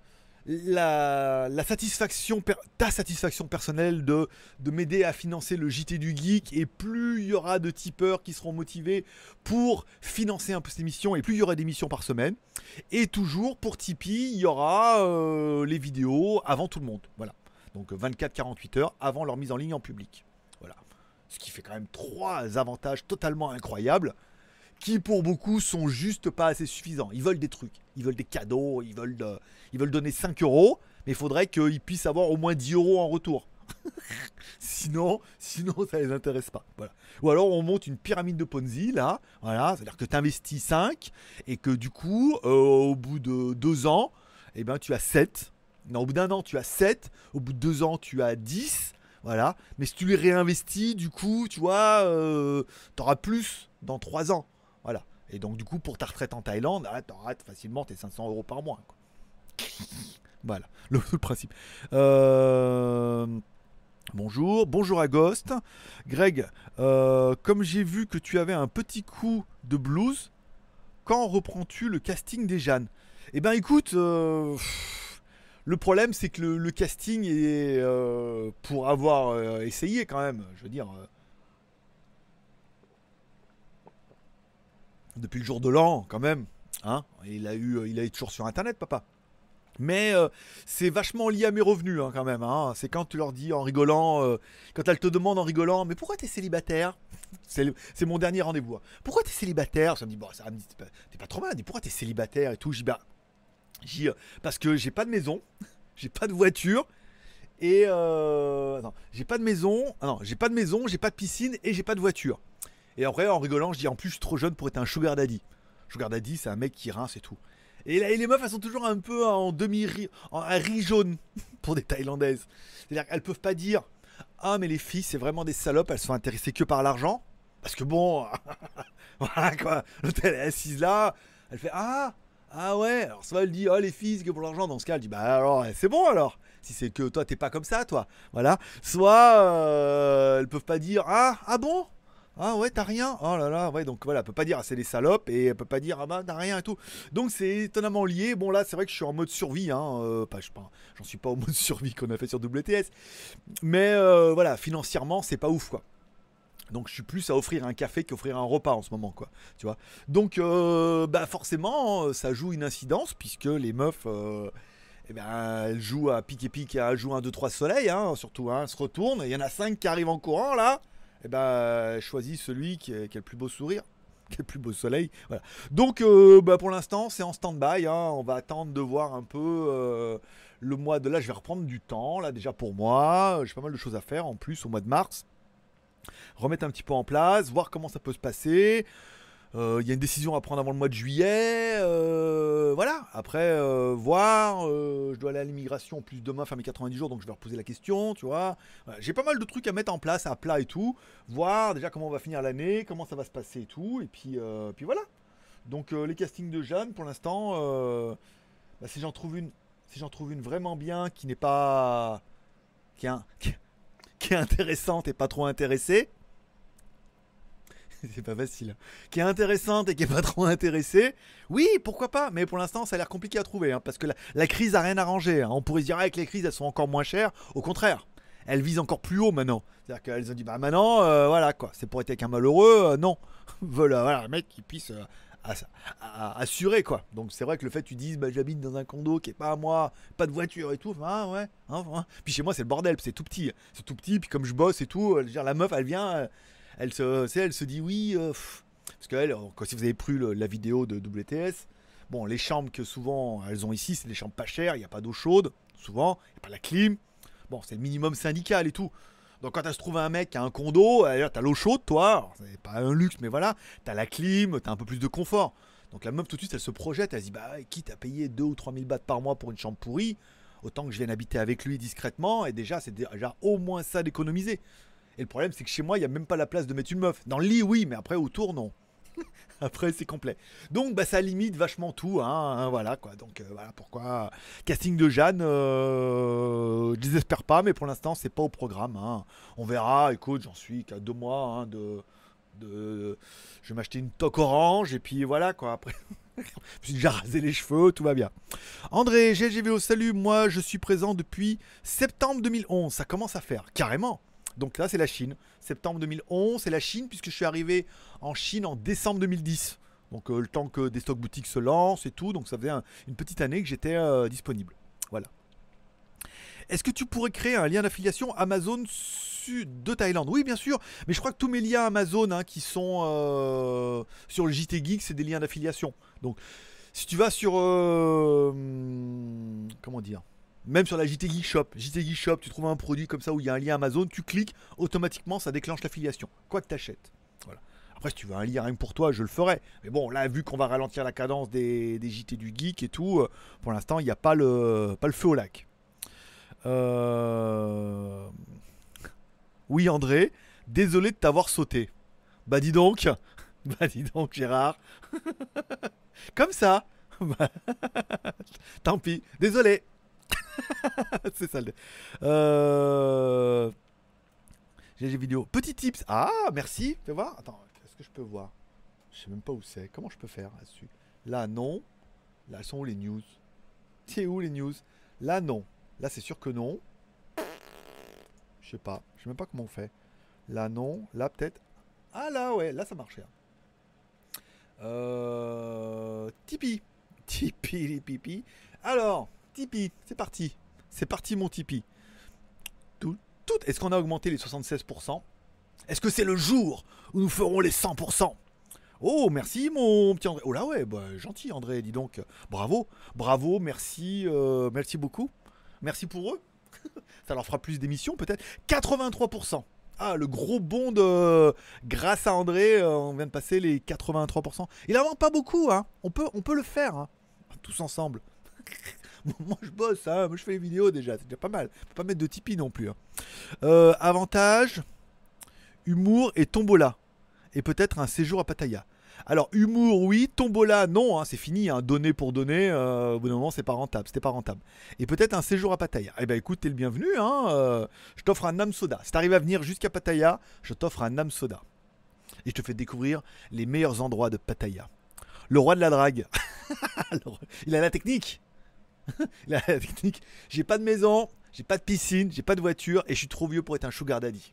la, satisfaction, ta satisfaction personnelle de, de m'aider à financer le JT du Geek et plus il y aura de tipeurs qui seront motivés pour financer un peu cette émission et plus il y aura d'émissions par semaine. Et toujours pour Tipeee, il y aura euh, les vidéos avant tout le monde. Voilà. Donc 24-48 heures avant leur mise en ligne en public. Ce qui fait quand même trois avantages totalement incroyables qui pour beaucoup sont juste pas assez suffisants. Ils veulent des trucs, ils veulent des cadeaux, ils veulent, donner 5 euros, mais il faudrait qu'ils puissent avoir au moins 10 euros en retour. [LAUGHS] sinon, sinon ça les intéresse pas. Ou alors on monte une pyramide de Ponzi là, voilà, c'est-à-dire que tu investis 5 et que du coup, euh, au bout de 2 ans, eh ben, tu as 7. Non, au bout d'un an, tu as 7. Au bout de 2 ans, tu as 10. Voilà. Mais si tu les réinvestis, du coup, tu vois, tu auras plus dans 3 ans. Voilà. Et donc, du coup, pour ta retraite en Thaïlande, tu auras facilement tes 500 euros par mois. [LAUGHS] voilà, le, principe. Euh, Bonjour, bonjour à Ghost. Greg, euh, comme j'ai vu que tu avais un petit coup de blues, quand reprends-tu le casting des Jeannes Eh ben écoute, euh, le problème c'est que le, casting est euh, pour avoir euh, essayé quand même, je veux dire. euh, depuis le jour de l'an, quand même. Hein il, a eu, il est toujours sur Internet, papa. Mais c'est vachement lié à mes revenus, hein, quand même. hein. C'est quand tu leur dis en rigolant, quand elle te demande en rigolant, mais pourquoi t'es célibataire? C'est mon dernier rendez-vous. hein. Pourquoi t'es célibataire? Ça me dit, bon, ça me t'es pas, trop mal. Dit, pourquoi t'es célibataire? et tout Je dis, bah, parce que j'ai pas de maison, [LAUGHS] j'ai pas de voiture. Et euh, j'ai pas de maison. Ah non, j'ai pas de maison, j'ai pas de piscine et j'ai pas de voiture. Et après, en rigolant, je dis en plus, je suis trop jeune pour être un sugar daddy. Sugar daddy, c'est un mec qui rince et tout. Et, là, et les meufs, elles sont toujours un peu en demi-riz, en un riz jaune [LAUGHS] pour des Thaïlandaises. C'est-à-dire qu'elles peuvent pas dire Ah, mais les filles, c'est vraiment des salopes, elles sont intéressées que par l'argent? Parce que bon, [LAUGHS] voilà quoi, elle est assise là, elle fait Ah, ah ouais, alors soit elle dit Oh, les filles, que pour l'argent. Dans ce cas, elle dit Bah alors, c'est bon alors. Si c'est que toi, t'es pas comme ça, toi. Voilà. Soit euh, elles peuvent pas dire Ah, ah bon? Ah ouais, t'as rien? Oh là là, ouais, donc voilà, elle peut pas dire ah, c'est des salopes et elle peut pas dire ah bah t'as rien et tout. Donc c'est étonnamment lié. Bon là, c'est vrai que je suis en mode survie, hein. euh, je j'en suis pas au mode [LAUGHS] survie qu'on a fait sur WTS. Mais euh, voilà, financièrement, c'est pas ouf quoi. Donc je suis plus à offrir un café qu'offrir un repas en ce moment quoi. Tu vois. Donc euh, bah forcément, ça joue une incidence puisque les meufs. euh, eh ben, elles jouent à pique et pique, elles jouent un 2-3 soleil, hein, surtout, hein, elles se retournent, il y en a 5 qui arrivent en courant là, eh ben, choisis celui qui, a- le plus beau sourire, [LAUGHS] qui a le plus beau soleil. Donc, euh, bah, pour l'instant, c'est en stand-by. hein. On va attendre de voir un peu euh, le mois de là. Je vais reprendre du temps, là, déjà pour moi. J'ai pas mal de choses à faire en plus au mois de mars. Remettre un petit peu en place, voir comment ça peut se passer. Euh, Il y a une décision à prendre avant le mois de juillet. euh, voilà. Après, euh, voir. je dois aller à l'immigration plus demain, faire mes 90 jours, donc je vais reposer la question, tu vois. J'ai pas mal de trucs à mettre en place, à plat et tout. Voir déjà comment on va finir l'année, comment ça va se passer et tout. Et puis, puis voilà. Donc les castings de Jeanne, pour l'instant, bah, si j'en trouve une, si j'en trouve une vraiment bien, qui n'est pas, qui est, qui est intéressante et pas trop intéressée. [LAUGHS] C'est pas facile. Qui est intéressante et qui est pas trop intéressée. Oui, pourquoi pas. Mais pour l'instant, ça a l'air compliqué à trouver. hein, parce que la, crise a rien arrangé. hein. On pourrait se dire avec les crises, elles sont encore moins chères. Au contraire, elles visent encore plus haut maintenant. C'est-à-dire qu'elles ont dit, bah maintenant, euh, voilà quoi. C'est pour être avec un malheureux. euh, non. [LAUGHS] voilà, voilà, un mec qui puisse euh, assurer quoi. Donc c'est vrai que le fait que tu dises, bah j'habite dans un condo qui est pas à moi, pas de voiture et tout. Ah ouais. hein, hein. Puis chez moi, c'est le bordel. C'est tout petit. C'est tout petit. Puis comme je bosse et tout, la meuf, elle vient. Elle se, elle se dit oui. euh, parce que elle, euh, si vous avez pris la vidéo de WTS, bon, les chambres que souvent elles ont ici, c'est des chambres pas chères. Il n'y a pas d'eau chaude, souvent. Il n'y a pas la clim. Bon, c'est le minimum syndical et tout. Donc quand elle se trouve un mec qui a un condo, t'as l'eau chaude, toi. C'est pas un luxe, mais voilà. T'as la clim, t'as un peu plus de confort. Donc la meuf tout de suite, elle se projette. Elle se dit bah quitte à payer 2 ou 3 000 bahts par mois pour une chambre pourrie, autant que je vienne habiter avec lui discrètement. Et déjà, c'est déjà au moins ça d'économiser. Et le problème, c'est que chez moi, il n'y a même pas la place de mettre une meuf. Dans le lit, oui, mais après, autour, non. [LAUGHS] après, c'est complet. Donc, bah, ça limite vachement tout. Hein, hein, voilà, quoi. Donc, euh, voilà pourquoi. Casting de Jeanne, euh, je désespère pas, mais pour l'instant, c'est pas au programme. hein. On verra. Écoute, j'en suis qu'à deux mois hein, de, De, je vais m'acheter une toque orange et puis voilà quoi. Après, je me suis déjà rasé les cheveux, tout va bien. André, GGVO, salut. Moi, je suis présent depuis septembre 2011. Ça commence à faire, carrément. Donc là, c'est la Chine. Septembre 2011, c'est la Chine, puisque je suis arrivé en Chine en décembre 2010. Donc euh, le temps que des stocks boutiques se lancent et tout. Donc ça faisait une petite année que j'étais euh, disponible. Voilà. Est-ce que tu pourrais créer un lien d'affiliation Amazon de Thaïlande? Oui, bien sûr. Mais je crois que tous mes liens Amazon hein, qui sont euh, sur le JT Geek, c'est des liens d'affiliation. Donc, si tu vas sur. comment dire? Même sur la JT Geek Shop, JT Geek Shop, tu trouves un produit comme ça où il y a un lien Amazon, tu cliques, automatiquement ça déclenche l'affiliation, quoi que tu achètes. Voilà. Après, si tu veux un lien rien pour toi, je le ferai. Mais bon, là, vu qu'on va ralentir la cadence des, JT du Geek et tout, euh, pour l'instant, il n'y a pas le, feu au lac. Euh, oui, André, désolé de t'avoir sauté. Bah, dis donc. [LAUGHS] Bah, dis donc, Gérard. [LAUGHS] Comme ça. [LAUGHS] Tant pis. Désolé. [LAUGHS] c'est ça. Euh... J'ai vidéo. Petit tips. Ah, merci. Fais voir. Attends, est-ce que je peux voir? Je sais même pas où c'est. Comment je peux faire là-dessus? Là, non. Là, sont où les news? C'est où les news? Là, non. Là, c'est sûr que non. Je sais pas. Je sais même pas comment on fait. Là, non. Là, peut-être. Ah, là, ouais. Là, ça marchait. Euh... Tipeee. [LAUGHS] Tipeee, pipi. Alors, Tipeee, c'est parti. C'est parti mon Tipeee. Tout. Est-ce qu'on a augmenté les 76% Est-ce que c'est le jour où nous ferons les 100% Oh, merci mon petit André. Oh là ouais, bah, gentil André, dis donc. Bravo, bravo, merci, euh, merci beaucoup. Merci pour eux. [LAUGHS] Ça leur fera plus d'émissions peut-être. 83%. Ah, le gros bond de... Grâce à André, euh, on vient de passer les 83%. Il n'en manque pas beaucoup, hein. On peut, on peut le faire, hein. Tous ensemble. [LAUGHS] [LAUGHS] moi je bosse, hein. moi je fais les vidéos déjà, c'est déjà pas mal. Faut pas mettre de Tipeee non plus. Hein. Euh, avantage, humour et tombola. Et peut-être un séjour à Pattaya. Alors humour oui, tombola non, hein, c'est fini, hein. donner pour donner, euh, au bout d'un moment c'est pas rentable, c'était pas rentable. Et peut-être un séjour à Pattaya. Eh ben écoute, t'es le bienvenu, hein, euh, je t'offre un Nam Soda. Si t'arrives à venir jusqu'à Pattaya, je t'offre un Nam Soda. Et je te fais découvrir les meilleurs endroits de Pattaya. Le roi de la drague. [LAUGHS] Il a la technique. [LAUGHS] la technique. J'ai pas de maison, j'ai pas de piscine, j'ai pas de voiture et je suis trop vieux pour être un sugar daddy.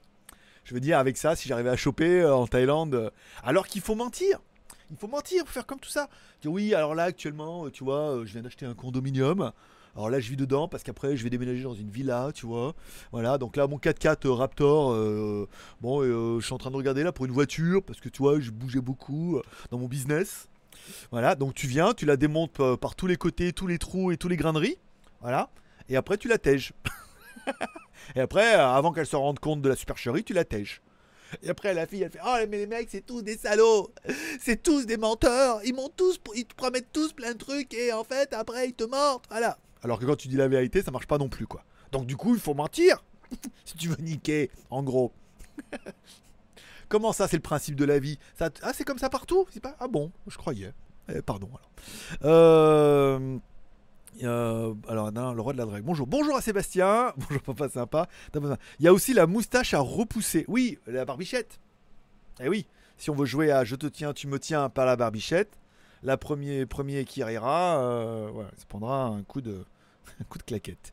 Je veux dire, avec ça, si j'arrivais à choper euh, en Thaïlande, euh, alors qu'il faut mentir. Il faut mentir pour faire comme tout ça. Dire oui, alors là, actuellement, euh, tu vois, je viens d'acheter un condominium. Alors là, je vis dedans parce qu'après, je vais déménager dans une villa, tu vois. Voilà, donc là, mon 4x4 Raptor, bon, je suis en train de regarder là pour une voiture parce que tu vois, je bougeais beaucoup dans mon business. Voilà, donc tu viens, tu la démontes euh, par tous les côtés, tous les trous et tous les graineries. Voilà. Et après, tu la tèges. [LAUGHS] et après, euh, avant qu'elle se rende compte de la supercherie, tu la tèges. Et après, la fille, elle fait Oh, mais les mecs, c'est tous des salauds. C'est tous des menteurs. Ils, m'ont tous, ils te promettent tous plein de trucs. Et en fait, après, ils te mentent. Voilà. Alors que quand tu dis la vérité, ça marche pas non plus, quoi. Donc, du coup, il faut mentir. [LAUGHS] si tu veux niquer, en gros. [LAUGHS] Comment ça, c'est le principe de la vie? Ah, c'est comme ça partout? Pas... Ah bon, je croyais. Eh, pardon. Alors, euh, euh, alors le roi de la drague. Bonjour, bonjour à Sébastien. [LAUGHS] Bonjour papa sympa. Il y a aussi la moustache à repousser. Oui, la barbichette. Eh oui, si on veut jouer à je te tiens, tu me tiens par la barbichette, la premier premier qui rira, euh, ça prendra un coup de [LAUGHS] un coup de claquette.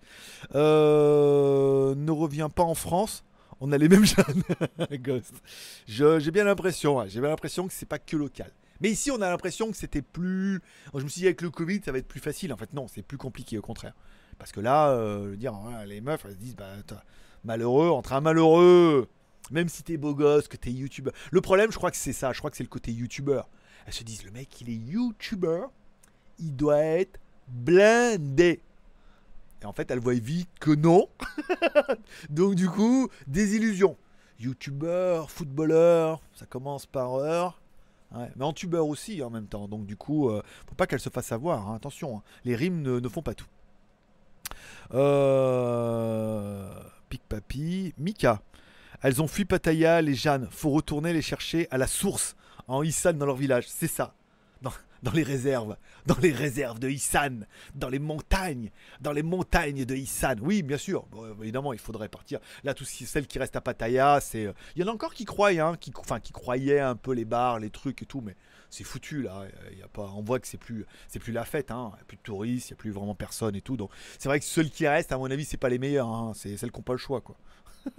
ne revient pas en France on a les mêmes jeunes. [LAUGHS] Ghost. J'ai bien l'impression, j'ai bien l'impression que c'est pas que local. Mais ici, on a l'impression que c'était plus. Je me suis dit avec le Covid, ça va être plus facile. En fait, non, c'est plus compliqué, au contraire. Parce que là, euh, dire, les meufs, elles se disent, bah, malheureux, entre un malheureux, même si t'es beau gosse, que t'es youtubeur. Le problème, je crois que c'est ça. Je crois que c'est le côté youtubeur. Elles se disent, le mec, il est youtubeur, il doit être blindé. Et en fait, elle voit vite que non. [LAUGHS] Donc du coup, désillusion. Youtubeur, footballeur, ça commence par heure. mais en tubeur aussi en même temps. Donc du coup, euh, faut pas qu'elle se fasse avoir. Hein. Attention, hein. les rimes ne, font pas tout. Euh... Pic Papi, Mika. Elles ont fui Pattaya, les Jeannes. Faut retourner les chercher à la source, en Issan dans leur village. C'est ça. Dans les réserves, dans les réserves de Isan, dans les montagnes, dans les montagnes de Isan. Oui, bien sûr, évidemment, il faudrait partir. Là, tout ce celles qui restent à Pattaya, c'est. Euh, il y en a encore qui croient, hein, qui, enfin, qui croyaient un peu les bars, les trucs et tout, mais c'est foutu là. Il y a pas, on voit que c'est plus, c'est plus la fête. Hein. Il n'y a plus de touristes, il n'y a plus vraiment personne et tout. Donc, c'est vrai que ceux qui restent, à mon avis, c'est pas les meilleurs. Hein. C'est celles qui n'ont pas le choix, quoi. [LAUGHS]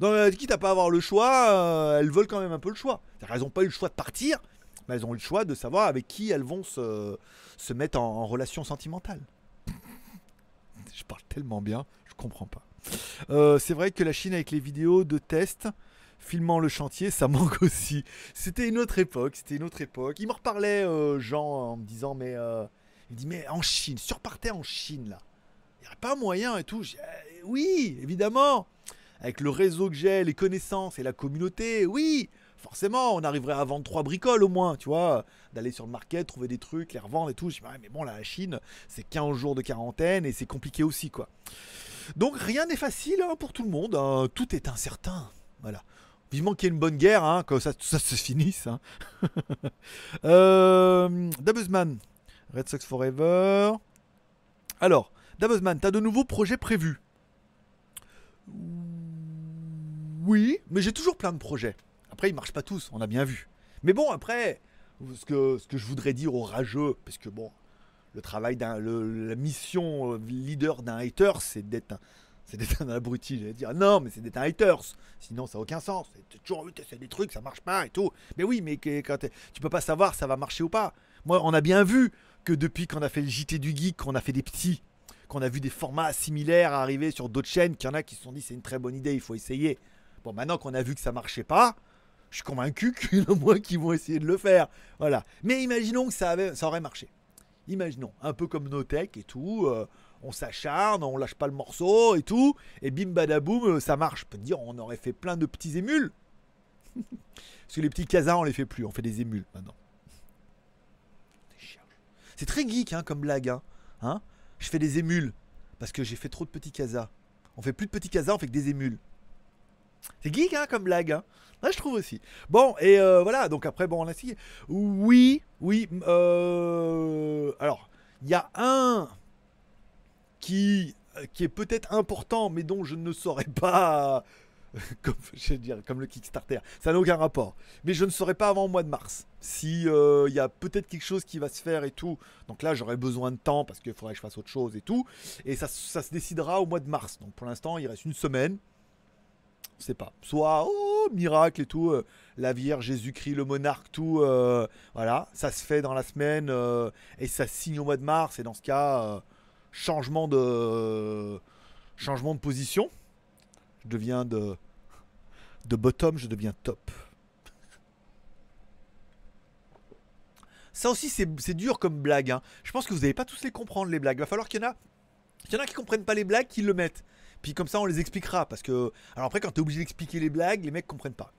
Donc, euh, quitte à pas avoir le choix, euh, elles veulent quand même un peu le choix. Elles n'ont pas eu le choix de partir, mais elles ont eu le choix de savoir avec qui elles vont se, se mettre en, relation sentimentale. [LAUGHS] je parle tellement bien, je comprends pas. Euh, c'est vrai que la Chine avec les vidéos de test filmant le chantier, ça [LAUGHS] manque aussi. C'était une autre époque, c'était une autre époque. Il me reparlait, Jean, en me disant, mais... il dit, mais en Chine, surpartez en Chine, là. Il n'y aurait pas moyen et tout. Eh, oui, évidemment avec le réseau que j'ai, les connaissances et la communauté, oui, forcément, on arriverait à vendre trois bricoles au moins, tu vois, d'aller sur le market, trouver des trucs, les revendre et tout. Je dis, mais bon, la Chine, c'est 15 jours de quarantaine et c'est compliqué aussi, quoi. Donc rien n'est facile hein, pour tout le monde, hein. tout est incertain, voilà. Vivement qu'il y ait une bonne guerre, hein, que ça, se finisse. [LAUGHS] Euh, Red Sox Forever. Alors, Dabuzman, t'as de nouveaux projets prévus? Oui, mais j'ai toujours plein de projets. Après, ils marchent pas tous, on a bien vu. Mais bon, après, ce que, ce que je voudrais dire aux rageux, parce que bon, le travail d'un, la mission euh, leader d'un hater, c'est d'être un, c'est d'être un abruti, j'allais dire. Non, mais c'est d'être un haters. Sinon, ça n'a aucun sens. C'est toujours, c'est des trucs, ça marche pas et tout. Mais oui, mais quand tu peux pas savoir ça va marcher ou pas. Moi, on a bien vu que depuis qu'on a fait le JT du Geek, qu'on a fait des petits, qu'on a vu des formats similaires arriver sur d'autres chaînes, qu'il y en a qui se sont dit c'est une très bonne idée, il faut essayer. Bon, maintenant qu'on a vu que ça marchait pas, je suis convaincu [LAUGHS] qu'il y en a moins qui vont essayer de le faire. Voilà. Mais imaginons que ça, aurait marché. Imaginons, un peu comme Notech et tout, euh, on s'acharne, on lâche pas le morceau et tout, et bim badaboum, euh, ça marche. Je peux te dire, on aurait fait plein de petits émules. [LAUGHS] Parce que les petits casas, on les fait plus, on fait des émules maintenant. C'est très geek hein, comme blague. Hein. hein? Je fais des émules parce que j'ai fait trop de petits casas. On fait plus de petits casas, on fait que des émules. C'est geek hein, comme blague. Hein. je trouve aussi. Bon, et euh, voilà, donc après, bon, on a essayé. Oui, oui. Euh, alors, il y a un qui, qui est peut-être important, mais dont je ne saurais pas. [LAUGHS] comme, je dire, comme le Kickstarter. Ça n'a aucun rapport. Mais je ne saurais pas avant le mois de mars. Si euh, il y a peut-être quelque chose qui va se faire et tout. Donc là, j'aurais besoin de temps parce qu'il faudrait que je fasse autre chose et tout. Et ça, ça se décidera au mois de mars. Donc pour l'instant, il reste une semaine c'est pas. Soit, oh, miracle et tout, euh, la Vierge, Jésus-Christ, le monarque, tout, euh, voilà, ça se fait dans la semaine euh, et ça signe au mois de mars. Et dans ce cas, changement de changement de position. Je deviens de de bottom, je deviens top. Ça aussi, c'est dur comme blague. Hein. Je pense que vous n'allez pas tous les comprendre, les blagues. Il va falloir qu'il y en a, y en a qui comprennent pas les blagues, qui le mettent. Puis comme ça, on les expliquera. Parce que. Alors après, quand tu es obligé d'expliquer les blagues, les mecs comprennent pas.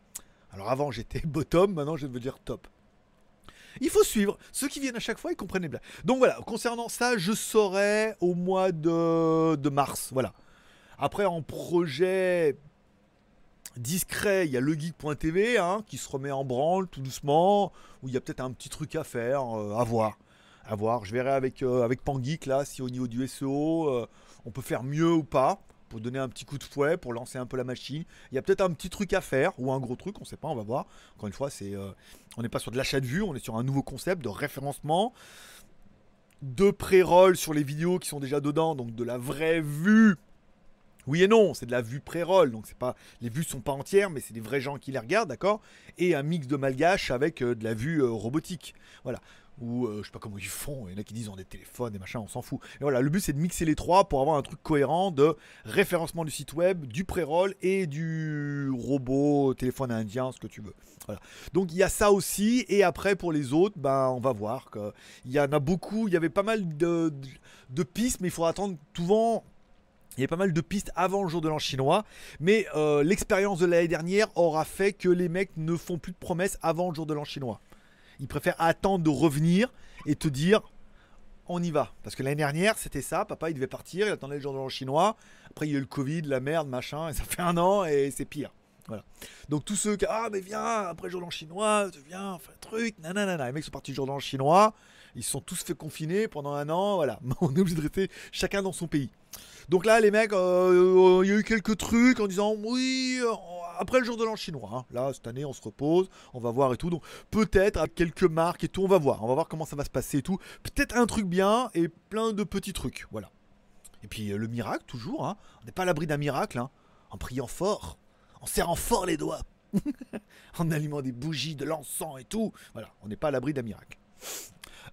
Alors avant, j'étais [LAUGHS] bottom, maintenant, je veux dire top. Il faut suivre. Ceux qui viennent à chaque fois, ils comprennent les blagues. Donc voilà, concernant ça, je saurai au mois de, mars. Voilà. Après, en projet discret, il y a legeek.tv hein, qui se remet en branle tout doucement, où il y a peut-être un petit truc à faire, euh, à voir. À voir. Je verrai avec, euh, Pangeek là, si au niveau du SEO, euh, on peut faire mieux ou pas pour donner un petit coup de fouet, pour lancer un peu la machine. Il y a peut-être un petit truc à faire, ou un gros truc, on ne sait pas, on va voir. Encore une fois, c'est, euh, on n'est pas sur de l'achat de vue, on est sur un nouveau concept de référencement, de pré-roll sur les vidéos qui sont déjà dedans, donc de la vraie vue. Oui et non, c'est de la vue pré-roll, donc c'est pas les vues sont pas entières, mais c'est des vrais gens qui les regardent, d'accord? Et un mix de malgache avec euh, de la vue euh, robotique. Voilà ou euh, je sais pas comment ils font, il y en a qui disent ont des téléphones et machin, on s'en fout. Et voilà, le but c'est de mixer les trois pour avoir un truc cohérent de référencement du site web, du pré-roll et du robot, téléphone indien, ce que tu veux. Voilà. Donc il y a ça aussi, et après pour les autres, ben on va voir. Il y en a beaucoup, il y avait pas mal de, de, pistes, mais il faudra attendre souvent. Il y a pas mal de pistes avant le jour de l'an chinois, mais euh, l'expérience de l'année dernière aura fait que les mecs ne font plus de promesses avant le jour de l'an chinois. Ils préfèrent attendre de revenir et te dire on y va. Parce que l'année dernière, c'était ça. Papa, il devait partir, il attendait le jour de l'an chinois. Après, il y a eu le Covid, la merde, machin. Et ça [LAUGHS] fait un an et c'est pire. Voilà. Donc tous ceux qui ah mais viens après jour dans le chinois, viens, on fait un truc, nanana. Les mecs sont partis jour dans le chinois, ils sont tous fait confiner pendant un an, voilà. [LAUGHS] On est obligé de rester chacun dans son pays. Donc là les mecs, euh, il y a eu quelques trucs en disant oui euh, après le jour de l'an chinois. hein. Là cette année on se repose, on va voir et tout. Donc peut-être avec quelques marques et tout, on va voir, on va voir comment ça va se passer et tout. Peut-être un truc bien et plein de petits trucs, voilà. Et puis euh, le miracle toujours, hein. on n'est pas à l'abri d'un miracle, hein. en priant fort en serrant fort les doigts, [LAUGHS] en allumant des bougies, de l'encens et tout. Voilà, on n'est pas à l'abri d'un miracle.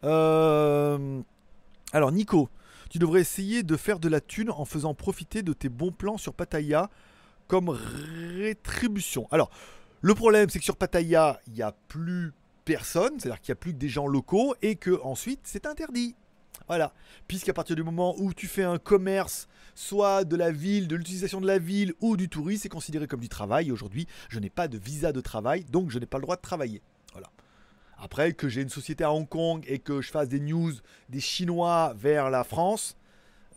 Euh, Alors, Nico, tu devrais essayer de faire de la thune en faisant profiter de tes bons plans sur Pattaya comme rétribution. Alors, le problème, c'est que sur Pattaya, il n'y a plus personne, c'est-à-dire qu'il n'y a plus que des gens locaux et que ensuite c'est interdit. Voilà. Puisqu'à partir du moment où tu fais un commerce, soit de la ville, de l'utilisation de la ville ou du tourisme, c'est considéré comme du travail. Aujourd'hui, je n'ai pas de visa de travail, donc je n'ai pas le droit de travailler. Voilà. Après, que j'ai une société à Hong Kong et que je fasse des news des Chinois vers la France,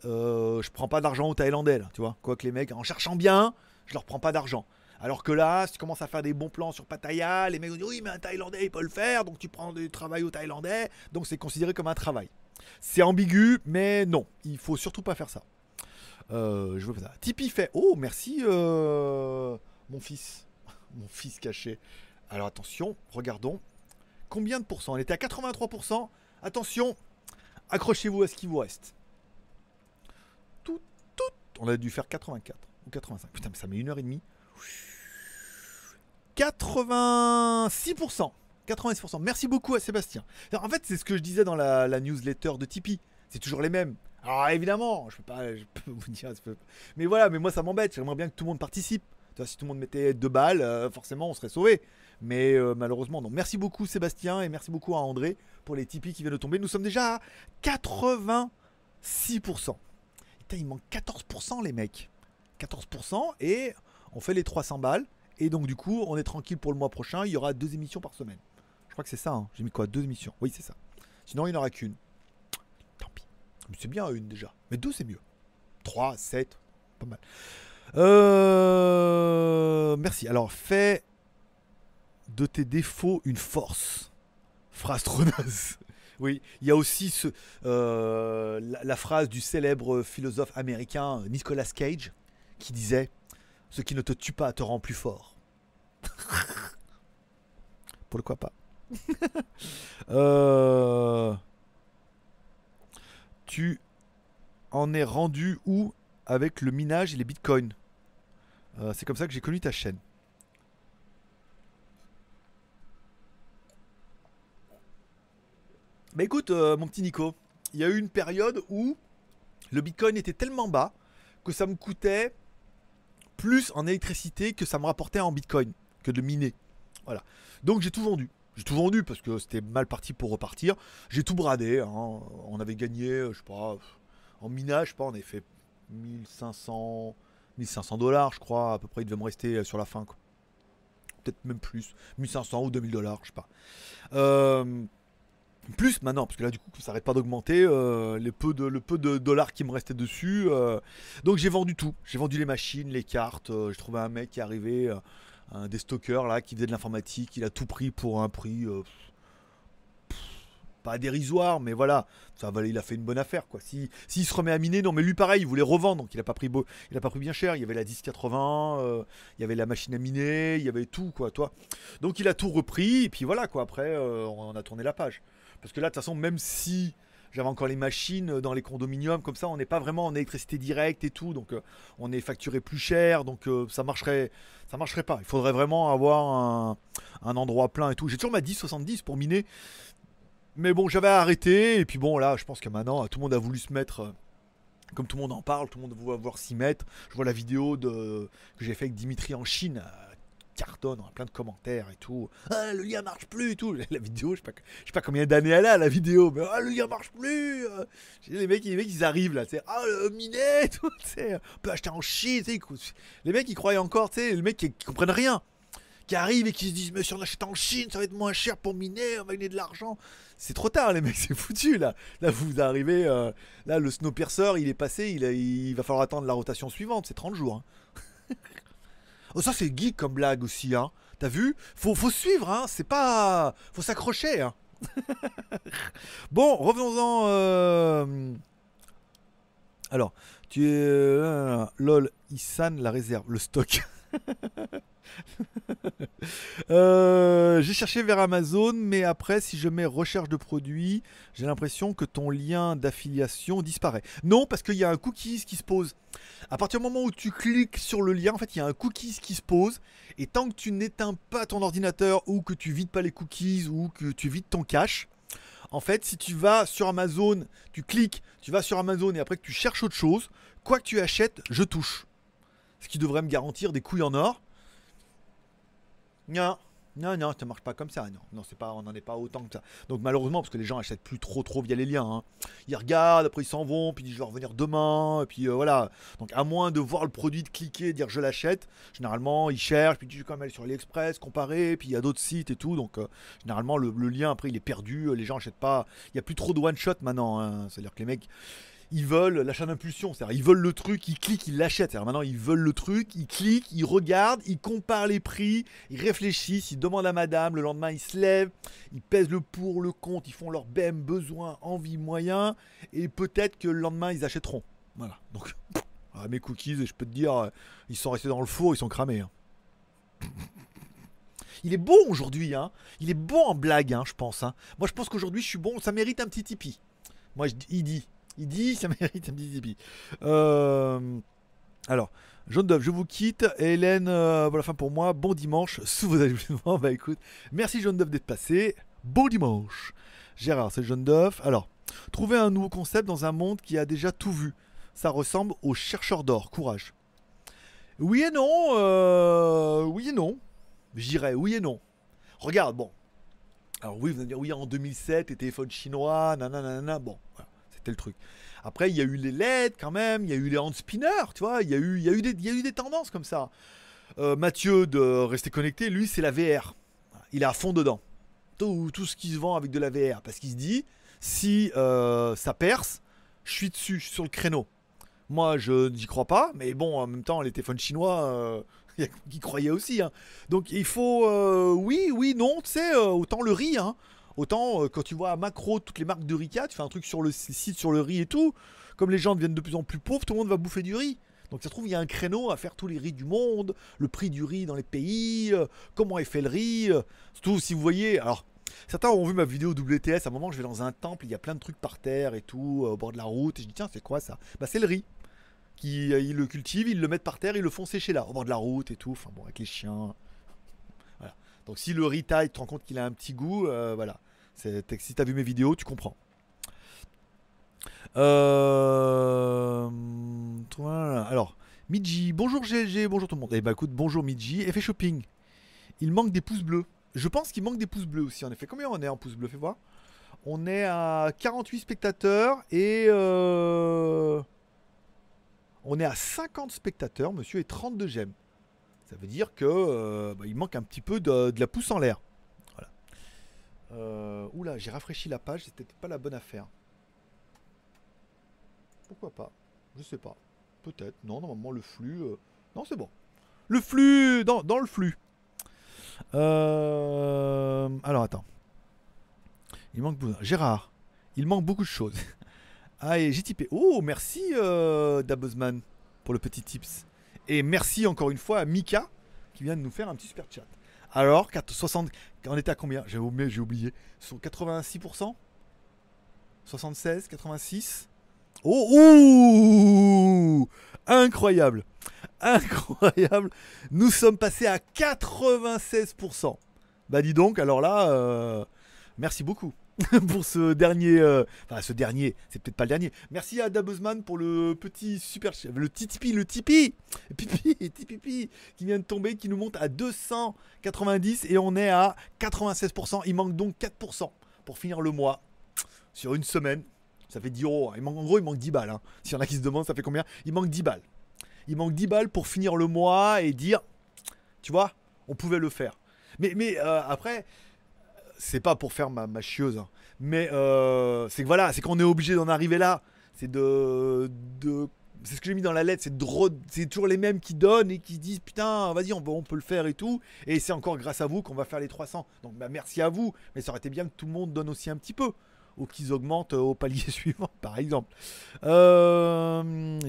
euh, je prends pas d'argent aux Thaïlandais, tu vois. Quoique les mecs, en cherchant bien, je leur prends pas d'argent. Alors que là, si tu commences à faire des bons plans sur Pattaya, les mecs vont dire oui, mais un Thaïlandais il peut le faire, donc tu prends du travail au Thaïlandais, donc c'est considéré comme un travail. C'est ambigu, mais non, il faut surtout pas faire ça. Euh, je veux ça. Tipeee fait oh merci euh, mon fils, [LAUGHS] mon fils caché. Alors attention, regardons combien de pourcents? On était à 83%. Attention, accrochez-vous à ce qui vous reste. Tout, tout. On a dû faire 84 ou 85. Putain, mais ça met une heure et demie. 86%. 86%. Merci beaucoup à Sébastien. En fait, c'est ce que je disais dans la, newsletter de Tipeee. C'est toujours les mêmes. Alors évidemment, je peux pas, vous dire, mais voilà, mais moi ça m'embête. J'aimerais bien que tout le monde participe. Si tout le monde mettait deux balles, euh, forcément on serait sauvé. Mais euh, malheureusement non. Merci beaucoup Sébastien et merci beaucoup à André pour les Tipeee qui viennent de tomber. Nous sommes déjà à 86%. Putain, il manque 14% les mecs. 14% et on fait les 300 balles. Et donc du coup, on est tranquille pour le mois prochain. Il y aura deux émissions par semaine. Je crois que c'est ça. hein. J'ai mis quoi? Deux émissions. Oui, c'est ça. Sinon, il n'y en aura qu'une. Tant pis. C'est bien une déjà. Mais deux, c'est mieux. 3, 7, pas mal. Euh, Merci. Alors, fais de tes défauts une force. Phrase trop. [LAUGHS] Oui, il y a aussi ce, euh, la, la phrase du célèbre philosophe américain Nicolas Cage qui disait Ce qui ne te tue pas te rend plus fort. [LAUGHS] Pourquoi pas? [LAUGHS] Euh, Tu en es rendu où avec le minage et les bitcoins? Euh, C'est comme ça que j'ai connu ta chaîne. Bah écoute, euh, mon petit Nico, il y a eu une période où le bitcoin était tellement bas que ça me coûtait plus en électricité que ça me rapportait en bitcoin que de miner. Voilà. Donc j'ai tout vendu. J'ai tout vendu parce que c'était mal parti pour repartir. J'ai tout bradé. hein. On avait gagné, euh, je sais pas, en minage, je sais pas, on avait fait 1500, 1500 dollars, je crois, à peu près. Il devait me rester euh, sur la fin. Peut-être même plus. 1500 ou 2000 dollars, je sais pas. Euh, plus maintenant, parce que là, du coup, ça n'arrête pas d'augmenter. euh, le peu de dollars qui me restaient dessus. euh, donc j'ai vendu tout. J'ai vendu les machines, les cartes. euh, j'ai trouvé un mec qui est arrivé, un des stockers là, qui faisait de l'informatique. Il a tout pris pour un prix pas dérisoire, mais voilà, ça il a fait une bonne affaire quoi. Si s'il se remet à miner, non mais lui pareil, il voulait revendre, donc il a pas pris beau, il a pas pris bien cher. Il y avait la 1080, euh, il y avait la machine à miner, il y avait tout quoi, toi. Donc il a tout repris et puis voilà quoi. Après, on a tourné la page. Parce que là, de toute façon, même si j'avais encore les machines dans les condominiums, comme ça, on n'est pas vraiment en électricité directe et tout, donc euh, on est facturé plus cher, donc euh, ça marcherait, ça marcherait pas. Il faudrait vraiment avoir un, endroit plein et tout. J'ai toujours ma 1070 pour miner, mais bon, j'avais arrêté et puis bon, là, je pense que maintenant, tout le monde a voulu se mettre. euh, Comme tout le monde en parle, tout le monde va vouloir s'y mettre. Je vois la vidéo de, que j'ai fait avec Dimitri en Chine, euh, cartonne, on a plein de commentaires et tout. Ah, le lien marche plus et tout. [LAUGHS] La, vidéo, je sais pas, je sais pas combien d'années elle a la vidéo, mais ah, le lien marche plus. euh. Les mecs, les mecs, ils arrivent là, sais, ah, le minet, et tout, [LAUGHS] on peut acheter en Chine, Les mecs, ils croyaient encore, tu sais, les mecs qui, qui comprennent rien, qui arrivent et qui se disent, mais si on achète en Chine, ça va être moins cher pour miner, on va gagner de l'argent. C'est trop tard, les mecs, [LAUGHS] c'est foutu là. Là, vous arrivez, euh, là, le Snowpiercer, il est passé, il, a- il va falloir attendre la rotation suivante, c'est 30 jours. hein. Oh, ça c'est geek comme blague aussi, hein. T'as vu? Faut, suivre, hein. C'est pas. Faut s'accrocher, hein. [LAUGHS] bon, revenons-en. euh, Alors, tu es. euh, lol, Issan, la réserve, le stock. [LAUGHS] [LAUGHS] Euh, j'ai cherché vers Amazon, mais après, si je mets recherche de produits, j'ai l'impression que ton lien d'affiliation disparaît. Non, parce qu'il y a un cookies qui se pose. À partir du moment où tu cliques sur le lien, en fait, il y a un cookies qui se pose. Et tant que tu n'éteins pas ton ordinateur ou que tu vides pas les cookies ou que tu vides ton cache, en fait, si tu vas sur Amazon, tu cliques, tu vas sur Amazon et après que tu cherches autre chose, quoi que tu achètes, je touche. Ce qui devrait me garantir des couilles en or. Non, non, non, ça marche pas comme ça. Non, non, c'est pas, on n'en est pas autant que ça. Donc malheureusement, parce que les gens achètent plus trop, trop via les liens. hein. Ils regardent, après ils s'en vont, puis ils disent je vais revenir demain, et puis euh, voilà. Donc à moins de voir le produit, de cliquer, dire je l'achète, généralement ils cherchent, puis tu quand même sur AliExpress, comparer, puis il y a d'autres sites et tout. Donc euh, généralement le, le lien après il est perdu, euh, les gens achètent pas. Il y a plus trop de one shot maintenant. hein. C'est-à-dire que les mecs ils veulent l'achat d'impulsion, c'est-à-dire ils veulent le truc, ils cliquent, ils l'achètent. C'est-à-dire maintenant ils veulent le truc, ils cliquent, ils regardent, ils comparent les prix, ils réfléchissent, ils demandent à madame, le lendemain ils se lèvent, ils pèsent le pour, le contre, ils font leur BM, besoin, envie, moyen, et peut-être que le lendemain ils achèteront. Voilà. Donc [LAUGHS] ah, mes cookies, je peux te dire, euh, ils sont restés dans le four, ils sont cramés. hein. Il est bon aujourd'hui, hein. Il est bon en blague, hein, je pense. hein. Moi, je pense qu'aujourd'hui, je suis bon. Ça mérite un petit Tipeee. Moi, il dit. Il dit, ça [LAUGHS] mérite un petit Tipeee. Euh, alors, Jaune Dove, je vous quitte. Hélène, euh, voilà, fin pour moi. Bon dimanche. [LAUGHS] Sous vos ajustements. Bah écoute, merci Jaune Dove d'être passé. Bon dimanche. Gérard, c'est Jaune Dove. Alors, trouver un nouveau concept dans un monde qui a déjà tout vu. Ça ressemble aux chercheurs d'or. Courage. Oui et non. euh, oui et non. Je dirais oui et non. Regarde, bon. Alors oui, vous allez dire oui en 2007, les téléphones chinois, nanana. Bon, le truc. Après, il y a eu les LED quand même, il y a eu les hand spinners, tu vois, il y a eu, il y a eu, des, il y a eu des tendances comme ça. Euh, Mathieu de Rester Connecté, lui, c'est la VR. Il est à fond dedans. Tout, tout ce qui se vend avec de la VR. Parce qu'il se dit, si euh, ça perce, je suis dessus, je suis sur le créneau. Moi, je n'y crois pas, mais bon, en même temps, les téléphones chinois, euh, [LAUGHS] qui croyaient aussi. hein. Donc il faut, euh, oui, oui, non, tu sais, euh, autant le riz, hein. Autant euh, quand tu vois à macro toutes les marques de Ricard, tu fais un truc sur le site sur le riz et tout. Comme les gens deviennent de plus en plus pauvres, tout le monde va bouffer du riz. Donc ça se trouve, il y a un créneau à faire tous les riz du monde, le prix du riz dans les pays, euh, comment est fait le riz. euh, surtout si vous voyez, alors certains ont vu ma vidéo WTS, à un moment je vais dans un temple, il y a plein de trucs par terre et tout, au bord de la route, et je dis tiens c'est quoi ça? Bah c'est le riz. Qui, ils le cultivent, ils le mettent par terre, ils le font sécher là, au bord de la route et tout, enfin bon, avec les chiens. Donc si le riz taille, tu te rends compte qu'il a un petit goût, euh, voilà. Si tu as vu mes vidéos, tu comprends. Euh... Alors, Midji, bonjour GLG, bonjour tout le monde. Eh bah écoute, bonjour Midji, effet shopping. Il manque des pouces bleus. Je pense qu'il manque des pouces bleus aussi, en effet. Combien on est en pouces bleus Fais voir. On est à 48 spectateurs et... euh, On est à 50 spectateurs, monsieur, et 32 j'aime. Ça veut dire que euh, bah, il manque un petit peu de, la pouce en l'air. Voilà. Euh, oula, j'ai rafraîchi la page, c'était pas la bonne affaire. Pourquoi pas Je sais pas. Peut-être. Non, normalement le flux. euh, Non, c'est bon. Le flux dans, le flux. Alors attends. Il manque beaucoup. Gérard. Il manque beaucoup de choses. [LAUGHS] Ah et j'ai typé. Oh merci Dabuzman pour le petit tips. Et merci encore une fois à Mika qui vient de nous faire un petit super chat. Alors, 4, 60, on était à combien? J'ai oublié. Sur 86% 76, 86 Oh, ouh! Incroyable! Incroyable! Nous sommes passés à 96%. Bah dis donc, alors là, euh, merci beaucoup [LAUGHS] pour ce dernier... euh, Enfin, ce dernier, c'est peut-être pas le dernier. Merci à Dabuzman pour le petit super... Le Tipeee, le Tipeee Pipi, [LAUGHS] Tipeee qui vient de tomber, qui nous monte à 290 et on est à 96%. Il manque donc 4% pour finir le mois sur une semaine. Ça fait 10 euros. Manque, en gros, il manque 10 balles. hein. S'il y en a qui se demandent, ça fait combien? Il manque 10 balles. Il manque 10 balles pour finir le mois et dire, tu vois, on pouvait le faire. Mais, mais euh, après, c'est pas pour faire ma, chieuse, hein. mais euh, c'est que voilà, c'est qu'on est obligé d'en arriver là. C'est de, c'est ce que j'ai mis dans la lettre, c'est c'est toujours les mêmes qui donnent et qui disent putain, vas-y, on, peut- le faire et tout. Et c'est encore grâce à vous qu'on va faire les 300. Donc bah, merci à vous, mais ça aurait été bien que tout le monde donne aussi un petit peu. Ou qu'ils augmentent euh, au palier [LAUGHS] suivant, par exemple. Euh,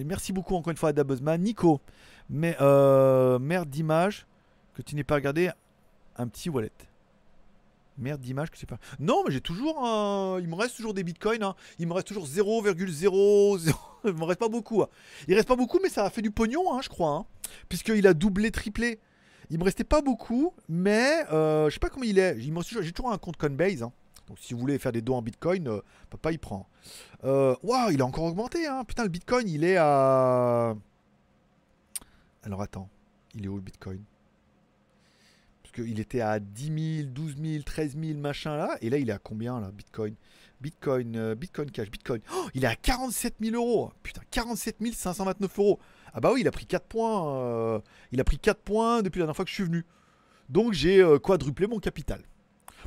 merci beaucoup encore une fois à Dabuzman. Nico, mais merde d'image que tu n'aies pas regardé un petit wallet. Merde d'image que tu pas. Non, mais j'ai toujours un. Il me reste toujours des bitcoins. hein. Il me reste toujours 0,00. [LAUGHS] Il me reste pas beaucoup. hein. Il reste pas beaucoup, mais ça a fait du pognon, hein, je crois. hein. Puisqu'il a doublé, triplé. Il me restait pas beaucoup, mais euh, je sais pas comment il est. Reste toujours- J'ai toujours un compte Coinbase. hein. Donc si vous voulez faire des dons en bitcoin, euh, papa il prend. Euh, Waouh, il a encore augmenté. Hein. Putain, le bitcoin, il est à. Alors attends, il est où le bitcoin? Qu'il était à 10 000, 12 000, 13 000, machin là. Et là, il est à combien là, bitcoin? Bitcoin, euh, Bitcoin Cash, Bitcoin. Oh, il est à 47 000 euros. Putain, 47 529 euros. Ah bah oui, il a pris 4 points. euh, il a pris 4 points depuis la dernière fois que je suis venu. Donc j'ai euh, quadruplé mon capital.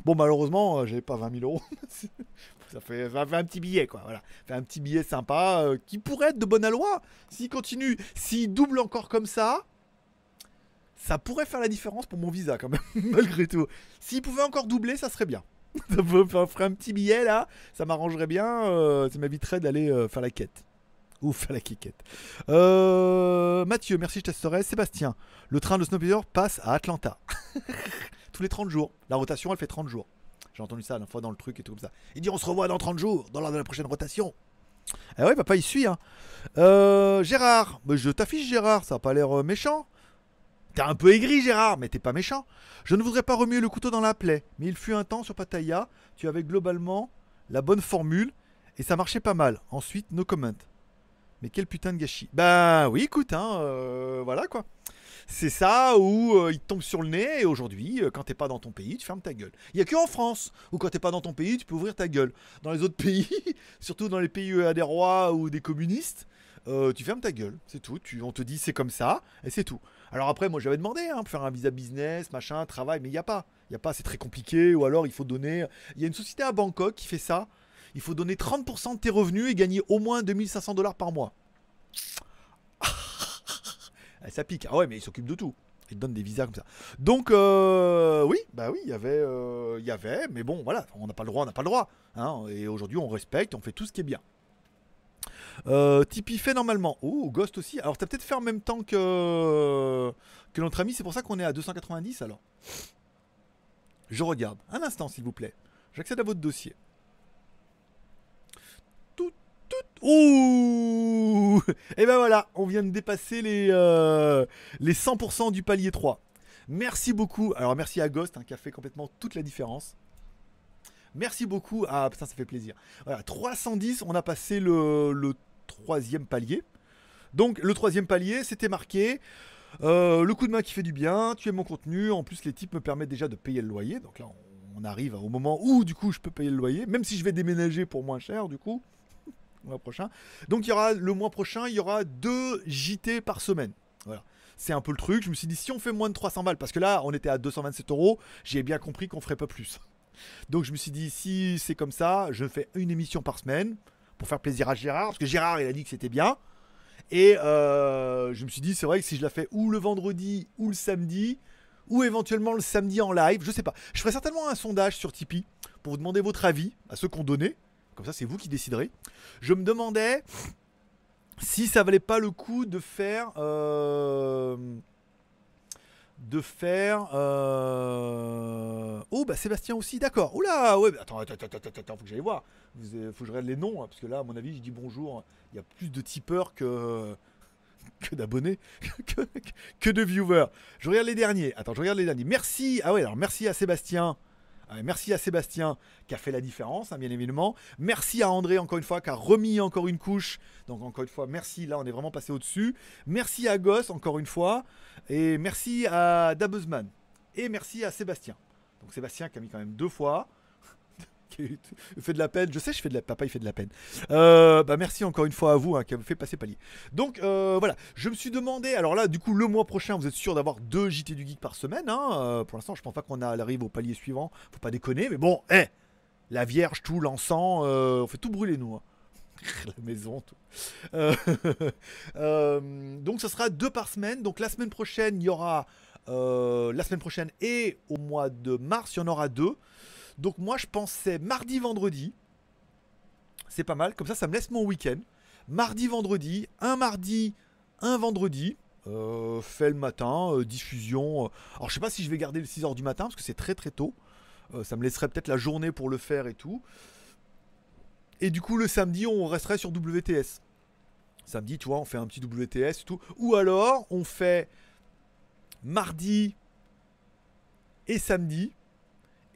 Bon, malheureusement, j'avais pas 20 000 euros. [LAUGHS] ça, fait, un petit billet, quoi. Voilà. Fait un petit billet sympa qui pourrait être de bonne loi. S'il continue, s'il double encore comme ça, ça pourrait faire la différence pour mon visa, quand même, [LAUGHS] malgré tout. S'il pouvait encore doubler, ça serait bien. [LAUGHS] Ça me ferait un petit billet là, ça m'arrangerait bien, euh, ça m'éviterait d'aller euh, faire la quête. Ou [LAUGHS] faire la quiquette. Euh, Mathieu, merci, je testerai. Sébastien, le train de Snowpiercer passe à Atlanta. Tous les 30 jours. La rotation, elle fait 30 jours. J'ai entendu ça la fois dans le truc et tout comme ça. Il dit on se revoit dans 30 jours, dans l'heure de la prochaine rotation. Ah ouais, papa, il suit. Hein. Gérard, je t'affiche Gérard, ça a pas l'air méchant. T'es un peu aigri, Gérard, mais t'es pas méchant. Je ne voudrais pas remuer le couteau dans la plaie, mais il fut un temps sur Pattaya, tu avais globalement la bonne formule et ça marchait pas mal. Ensuite, no comment. Mais quel putain de gâchis. Bah oui, écoute, hein, euh, voilà quoi. C'est ça où euh, il tombe sur le nez et aujourd'hui, euh, quand t'es pas dans ton pays, tu fermes ta gueule. Il y a que en France où quand t'es pas dans ton pays, tu peux ouvrir ta gueule. Dans les autres pays, [LAUGHS] surtout dans les pays y a des rois ou des communistes, euh, tu fermes ta gueule, c'est tout. Tu, on te dit c'est comme ça et c'est tout. Alors après, moi j'avais demandé hein, pour faire un visa business, machin, travail, mais il n'y a pas. Il n'y a pas, c'est très compliqué. Ou alors il faut donner. Il y a une société à Bangkok qui fait ça. Il faut donner 30% de tes revenus et gagner au moins 2500 dollars par mois. Ah, [LAUGHS] ça pique. Ah ouais, mais il s'occupe de tout. Il te donne des visas comme ça. Donc, euh, oui, bah oui, il y avait, euh, il y avait, mais bon, voilà, on n'a pas le droit, on n'a pas le droit. hein, et aujourd'hui, on respecte, on fait tout ce qui est bien. Euh, Tipeee fait normalement. Oh, Ghost aussi. Alors, t'as peut-être fait en même temps que, que notre ami, c'est pour ça qu'on est à 290 alors. Je regarde. Un instant, s'il vous plaît. J'accède à votre dossier. Tout, tout. Ouh [LAUGHS] Et ben voilà, on vient de dépasser les, euh, les 100% du palier 3. Merci beaucoup. Alors, merci à Ghost hein, qui a fait complètement toute la différence. Merci beaucoup. Ah putain, ça fait plaisir. Voilà, 310, on a passé le, le troisième palier. Donc le troisième palier, c'était marqué euh, le coup de main qui fait du bien, tu aimes mon contenu, en plus les types me permettent déjà de payer le loyer. Donc là, on, arrive au moment où du coup je peux payer le loyer, même si je vais déménager pour moins cher du coup. le [LAUGHS] mois prochain. Donc y aura le mois prochain, il y aura deux JT par semaine. Voilà. C'est un peu le truc. Je me suis dit, si on fait moins de 300 balles, parce que là, on était à 227 euros, j'ai bien compris qu'on ferait pas plus. [LAUGHS] Donc je me suis dit, si c'est comme ça, je fais une émission par semaine pour faire plaisir à Gérard, parce que Gérard, il a dit que c'était bien. Et euh, je me suis dit, c'est vrai que si je la fais ou le vendredi ou le samedi, ou éventuellement le samedi en live, je sais pas. Je ferai certainement un sondage sur Tipeee pour vous demander votre avis à ceux qui ont donné. Comme ça, c'est vous qui déciderez. Je me demandais si ça valait pas le coup de faire. euh, de faire. euh, Oh, bah Sébastien aussi, d'accord. Oula, ouais, bah, attends, attends, attends, attends, faut que j'aille voir. Faut que je regarde les noms, hein, parce que là, à mon avis, je dis bonjour. Il y a plus de tipeurs que. [LAUGHS] que d'abonnés, [LAUGHS] que, que de viewers. Je regarde les derniers. Attends, je regarde les derniers. Merci. Ah ouais, alors merci à Sébastien. Ah merci à Sébastien qui a fait la différence, hein, bien évidemment. Merci à André, encore une fois, qui a remis encore une couche. Donc, encore une fois, merci. Là, on est vraiment passé au-dessus. Merci à Goss, encore une fois. Et merci à Dabuzman. Et merci à Sébastien. Donc, Sébastien qui a mis quand même deux fois. [LAUGHS] qui fait de la peine. Je sais, je fais de la. Papa, il fait de la peine. Euh, bah, merci encore une fois à vous hein, qui avez fait passer palier. Donc, euh, voilà. Je me suis demandé. Alors là, du coup, le mois prochain, vous êtes sûr d'avoir deux JT du Geek par semaine. hein. Euh, pour l'instant, je pense pas qu'on arrive au palier suivant. Faut pas déconner. Mais bon, hé La Vierge, tout, l'encens. on fait tout brûler, nous. hein. [LAUGHS] la maison. Tout. [LAUGHS] Donc, ce sera deux par semaine. Donc, la semaine prochaine, il y aura. la semaine prochaine et au mois de mars, il y en aura deux. Donc, moi, je pensais mardi, vendredi. C'est pas mal. Comme ça, ça me laisse mon week-end. Mardi, vendredi. Un mardi, un vendredi. Euh, fait le matin, euh, diffusion. euh. Alors, je sais pas si je vais garder le 6h du matin parce que c'est très très tôt. Ça me laisserait peut-être la journée pour le faire et tout. Et du coup, le samedi, on resterait sur WTS. Samedi, tu vois, on fait un petit WTS et tout. Ou alors, on fait mardi et samedi.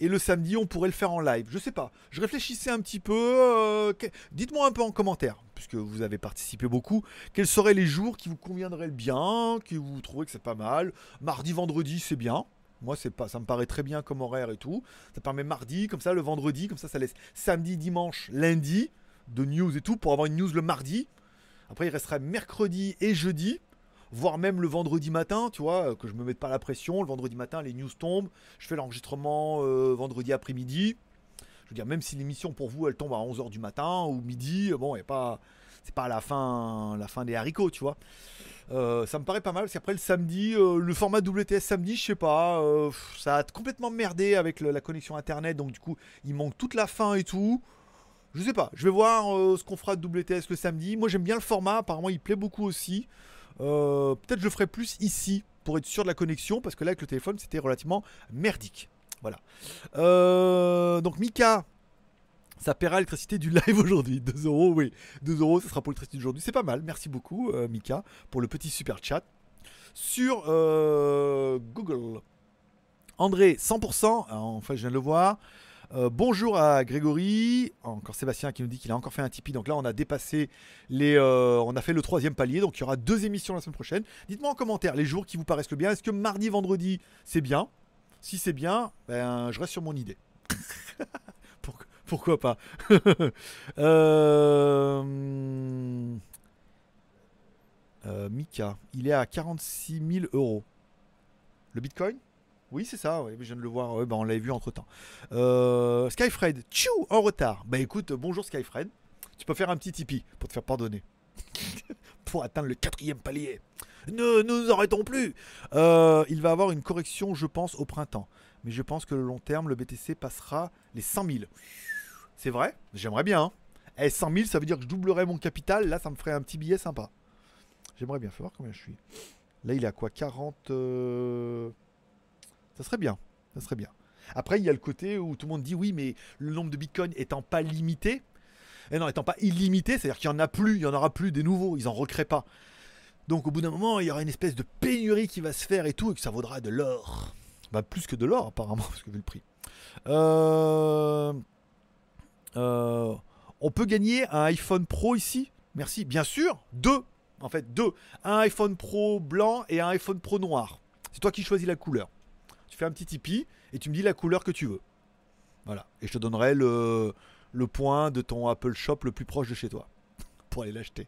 Et le samedi, on pourrait le faire en live. Je sais pas. Je réfléchissais un petit peu. euh, Dites-moi un peu en commentaire, puisque vous avez participé beaucoup. Quels seraient les jours qui vous conviendraient le bien, que vous trouvez que c'est pas mal? Mardi, vendredi, c'est bien. Moi, c'est pas, ça me paraît très bien comme horaire et tout. Ça permet mardi, comme ça, le vendredi, comme ça, ça laisse samedi, dimanche, lundi de news et tout pour avoir une news le mardi. Après, il resterait mercredi et jeudi, voire même le vendredi matin, tu vois, euh, que je me mette pas la pression. Le vendredi matin, les news tombent. Je fais l'enregistrement euh, vendredi après-midi. Je veux dire, même si l'émission pour vous, elle tombe à 11h du matin ou midi, euh, bon, a pas, c'est pas la fin, la fin des haricots, tu vois. Ça me paraît pas mal, parce qu'après le samedi, le format WTS samedi, je sais pas, ça a complètement merdé avec la connexion internet, donc du coup, il manque toute la fin et tout. Je sais pas, je vais voir ce qu'on fera de WTS le samedi. Moi j'aime bien le format, apparemment il plaît beaucoup aussi. Euh, Peut-être je ferai plus ici pour être sûr de la connexion, parce que là avec le téléphone c'était relativement merdique. Voilà. Euh, donc Mika, ça paiera l'électricité du live aujourd'hui. [LAUGHS] 2 euros, oui. 2 euros, ça sera pour l'électricité d'aujourd'hui. C'est pas mal. Merci beaucoup, euh, Mika, pour le petit super chat. Sur Google. André, 100%. Alors, enfin, je viens de le voir. Euh, bonjour à Grégory. Encore Sébastien qui nous dit qu'il a encore fait un Tipeee. Donc là, on a dépassé les. euh, on a fait le troisième palier. Donc il y aura deux émissions la semaine prochaine. Dites-moi en commentaire les jours qui vous paraissent le bien. Est-ce que mardi, vendredi, c'est bien? Si c'est bien, ben, je reste sur mon idée. [LAUGHS] Pourquoi- pas [LAUGHS] euh, Mika, il est à 46 000 euros. Le bitcoin? Oui, c'est ça, je viens de le voir, bah, on l'avait vu entre temps. Euh, Skyfred, tchou, en retard. Bah écoute, bonjour Skyfred. Tu peux faire un petit Tipeee pour te faire pardonner. [LAUGHS] pour atteindre le quatrième palier. Ne nous arrêtons plus. Euh, il va avoir une correction, je pense, au printemps. Mais je pense que le long terme, le BTC passera les 100 000. C'est vrai? J'aimerais bien. hein. Eh, 100 000, ça veut dire que je doublerais mon capital. Là, ça me ferait un petit billet sympa. J'aimerais bien. Faut voir combien je suis. Là, il est à quoi? 40. euh, Ça serait bien. Ça serait bien. Après, il y a le côté où tout le monde dit oui, mais le nombre de bitcoins étant pas limité. Et non, étant pas illimité, c'est-à-dire qu'il n'y en a plus, il n'y en aura plus des nouveaux, ils en recréent pas. Donc au bout d'un moment, il y aura une espèce de pénurie qui va se faire et tout, et que ça vaudra de l'or. Bah, plus que de l'or, apparemment, [LAUGHS] parce que vu le prix. Euh... Euh, on peut gagner un iPhone Pro ici? Merci. Bien sûr, deux. En fait, deux. Un iPhone Pro blanc et un iPhone Pro noir. C'est toi qui choisis la couleur. Tu fais un petit Tipeee et tu me dis la couleur que tu veux. Voilà. Et je te donnerai le, point de ton Apple Shop le plus proche de chez toi. [LAUGHS] Pour aller l'acheter.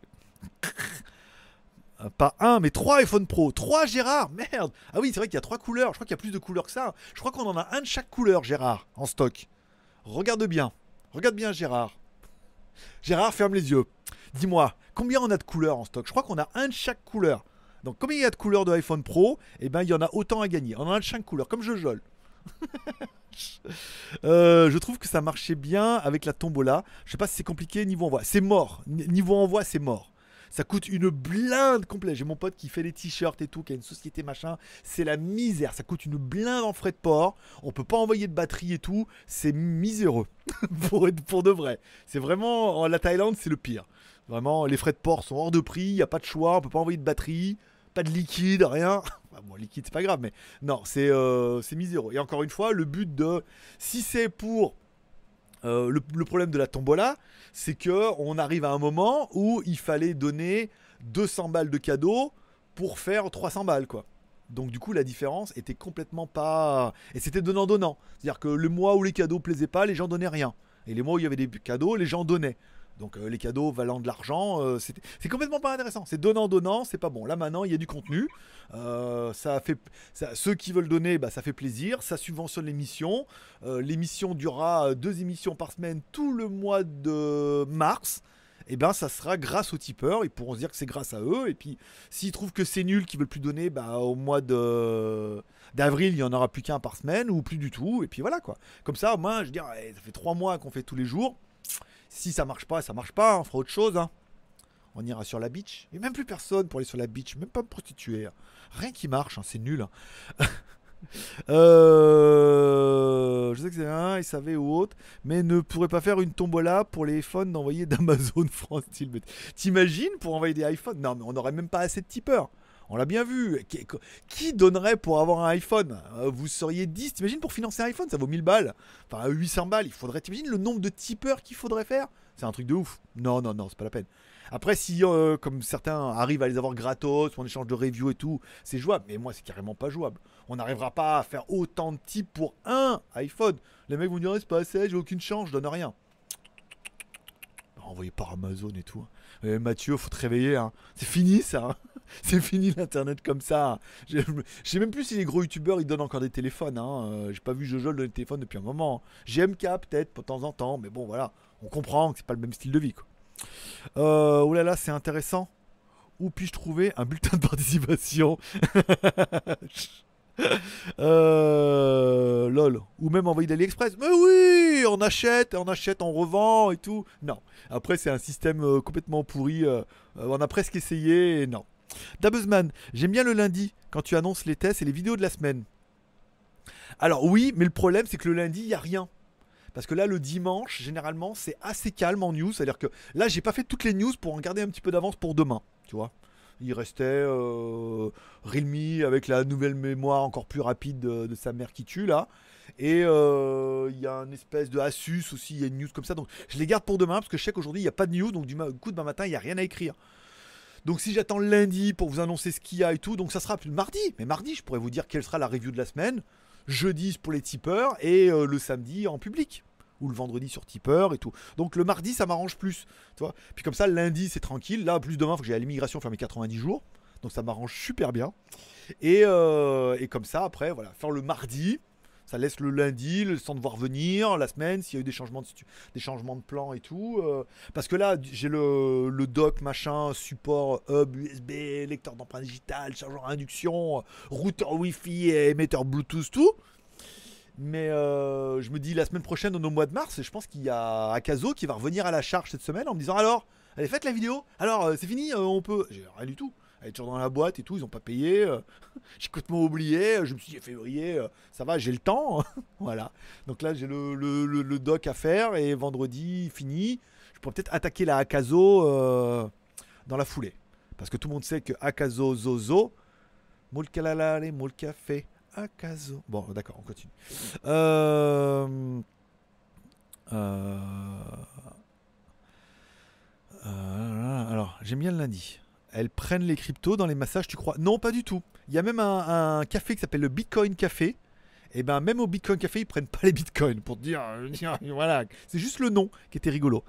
[LAUGHS] Pas un, mais trois iPhone Pro. Trois Gérard Merde Ah oui, c'est vrai qu'il y a trois couleurs. Je crois qu'il y a plus de couleurs que ça. Je crois qu'on en a un de chaque couleur, Gérard, en stock. Regarde bien. Regarde bien, Gérard. Gérard, ferme les yeux. Dis-moi, combien on a de couleurs en stock? Je crois qu'on a un de chaque couleur. Donc, combien il y a de couleurs de iPhone Pro Eh ben, il y en a autant à gagner. On en a de chaque couleur, comme je jole. [LAUGHS] Euh, je trouve que ça marchait bien avec la tombola. Je sais pas si c'est compliqué niveau envoi. C'est mort. Niveau envoi, c'est mort. Ça coûte une blinde complète. J'ai mon pote qui fait les t-shirts et tout, qui a une société machin. C'est la misère. Ça coûte une blinde en frais de port. On peut pas envoyer de batterie et tout. C'est miséreux. [LAUGHS] pour, de vrai. C'est vraiment. en- La Thaïlande, c'est le pire. Vraiment, les frais de port sont hors de prix. Il n'y a pas de choix. On peut pas envoyer de batterie. Pas de liquide, rien. [LAUGHS] Enfin, bon, liquide, c'est pas grave, mais non, c'est euh. Et encore une fois, le but de. Si c'est pour. euh, le, le problème de la tombola, c'est que on arrive à un moment où il fallait donner 200 balles de cadeaux pour faire 300 balles, quoi. Donc du coup, la différence était complètement pas... Et c'était donnant-donnant. C'est-à-dire que le mois où les cadeaux plaisaient pas, les gens donnaient rien. Et les mois où il y avait des cadeaux, les gens donnaient. Donc euh, les cadeaux valant de l'argent, euh, c'est complètement pas intéressant. C'est donnant-donnant, c'est pas bon. Là maintenant, il y a du contenu. Euh, ça fait, ceux qui veulent donner, bah, ça fait plaisir. Ça subventionne l'émission. L'émission durera deux émissions par semaine tout le mois de mars. et ben ça sera grâce aux tipeurs. Ils pourront se dire que c'est grâce à eux. Et puis s'ils trouvent que c'est nul, qu'ils veulent plus donner, bah au mois de d'avril, il y en aura plus qu'un par semaine ou plus du tout. Et puis voilà quoi. Comme ça, moi, je dis, eh, ça fait trois mois qu'on fait tous les jours. Si ça marche pas, ça marche pas. On fera autre chose. hein. On ira sur la beach. Et même plus personne pour aller sur la beach, même pas me prostituer. hein. Rien qui marche, hein, c'est nul. [LAUGHS] Euh, je sais que c'est un, SAV ou autre, mais ne pourrait pas faire une tombola pour les iPhones d'envoyer d'Amazon [LAUGHS] France. T'imagines pour envoyer des iPhones? Non, mais on n'aurait même pas assez de tipeurs. On l'a bien vu. Qui, donnerait pour avoir un iPhone? Euh, Vous seriez 10. T'imagines pour financer un iPhone, ça vaut 1000 balles. Enfin, 800 balles. Il faudrait. T'imagines le nombre de tipeurs qu'il faudrait faire? C'est un truc de ouf. Non, non, non, c'est pas la peine. Après, si, euh, comme certains arrivent à les avoir gratos, en échange de review et tout, c'est jouable. Mais moi, c'est carrément pas jouable. On n'arrivera pas à faire autant de types pour un iPhone. Les mecs vont dire, c'est pas assez, j'ai aucune chance, je donne rien. Envoyé par Amazon et tout. Eh, Mathieu, faut te réveiller. hein. C'est fini ça. [LAUGHS] C'est fini l'internet comme ça. Je sais même plus si les gros youtubeurs ils donnent encore des téléphones. hein. Euh, J'ai pas vu Jojo donner des téléphones depuis un moment. GMK peut-être de temps en temps, mais bon voilà, on comprend que c'est pas le même style de vie. Quoi. Oh là là, c'est intéressant. Où puis-je trouver un bulletin de participation? [LAUGHS] Euh, lol. Ou même envoyer d'AliExpress. Mais oui, on achète, on achète, on revend et tout. Non. Après, c'est un système euh, complètement pourri. on a presque essayé et non. Dabuzman, j'aime bien le lundi quand tu annonces les tests et les vidéos de la semaine. Alors oui, mais le problème c'est que le lundi, il n'y a rien. Parce que là, le dimanche, généralement, c'est assez calme en news. C'est-à-dire que là, j'ai pas fait toutes les news pour en garder un petit peu d'avance pour demain. Tu vois Il restait euh, Realme avec la nouvelle mémoire encore plus rapide de, sa mère qui tue, là. Et euh, il y a une espèce de Asus aussi, il y a une news comme ça. Donc je les garde pour demain parce que je sais qu'aujourd'hui, il n'y a pas de news. Donc du coup, demain matin, il n'y a rien à écrire. Donc si j'attends lundi pour vous annoncer ce qu'il y a et tout, donc ça sera plus mardi. Mais mardi, je pourrais vous dire quelle sera la review de la semaine. Jeudi pour les tipeurs et euh, le samedi en public. Ou le vendredi sur tipeur et tout. Donc le mardi, ça m'arrange plus. Puis comme ça, lundi, c'est tranquille. Là, plus demain, il faut que j'aille à l'immigration faire mes 90 jours. Donc ça m'arrange super bien. Et, euh, et comme ça, après, voilà, faire le mardi. Ça laisse le lundi, le temps de voir venir, la semaine, s'il y a eu des changements de, des changements de plan et tout. euh, parce que là, j'ai le, le dock, machin, support, hub, USB, lecteur d'empreinte digitale, chargeur à induction, routeur Wi-Fi et émetteur Bluetooth, tout. Mais euh, je me dis la semaine prochaine, au mois de mars, je pense qu'il y a Akazo qui va revenir à la charge cette semaine en me disant alors, allez, faites la vidéo. Alors, euh, c'est fini, on peut. J'ai rien du tout. Toujours dans la boîte et tout, ils ont pas payé. euh, [LAUGHS] j'ai complètement oublié. Je me suis dit février, euh, ça va, j'ai le temps. [LAUGHS] voilà. Donc là, j'ai le, le, le- doc à faire et vendredi fini. Je pourrais peut-être attaquer la Akazo euh, dans la foulée. Parce que tout le monde sait que Akazo Zozo, moule calalale, moule café, Akazo. Bon, d'accord, on continue. Euh, euh, euh, alors, j'aime bien le lundi. Elles prennent les cryptos dans les massages, tu crois? Non, pas du tout. Il y a même un, café qui s'appelle le Bitcoin Café. Et ben même au Bitcoin Café, ils prennent pas les bitcoins pour te dire, euh, [LAUGHS] c'est juste le nom qui était rigolo.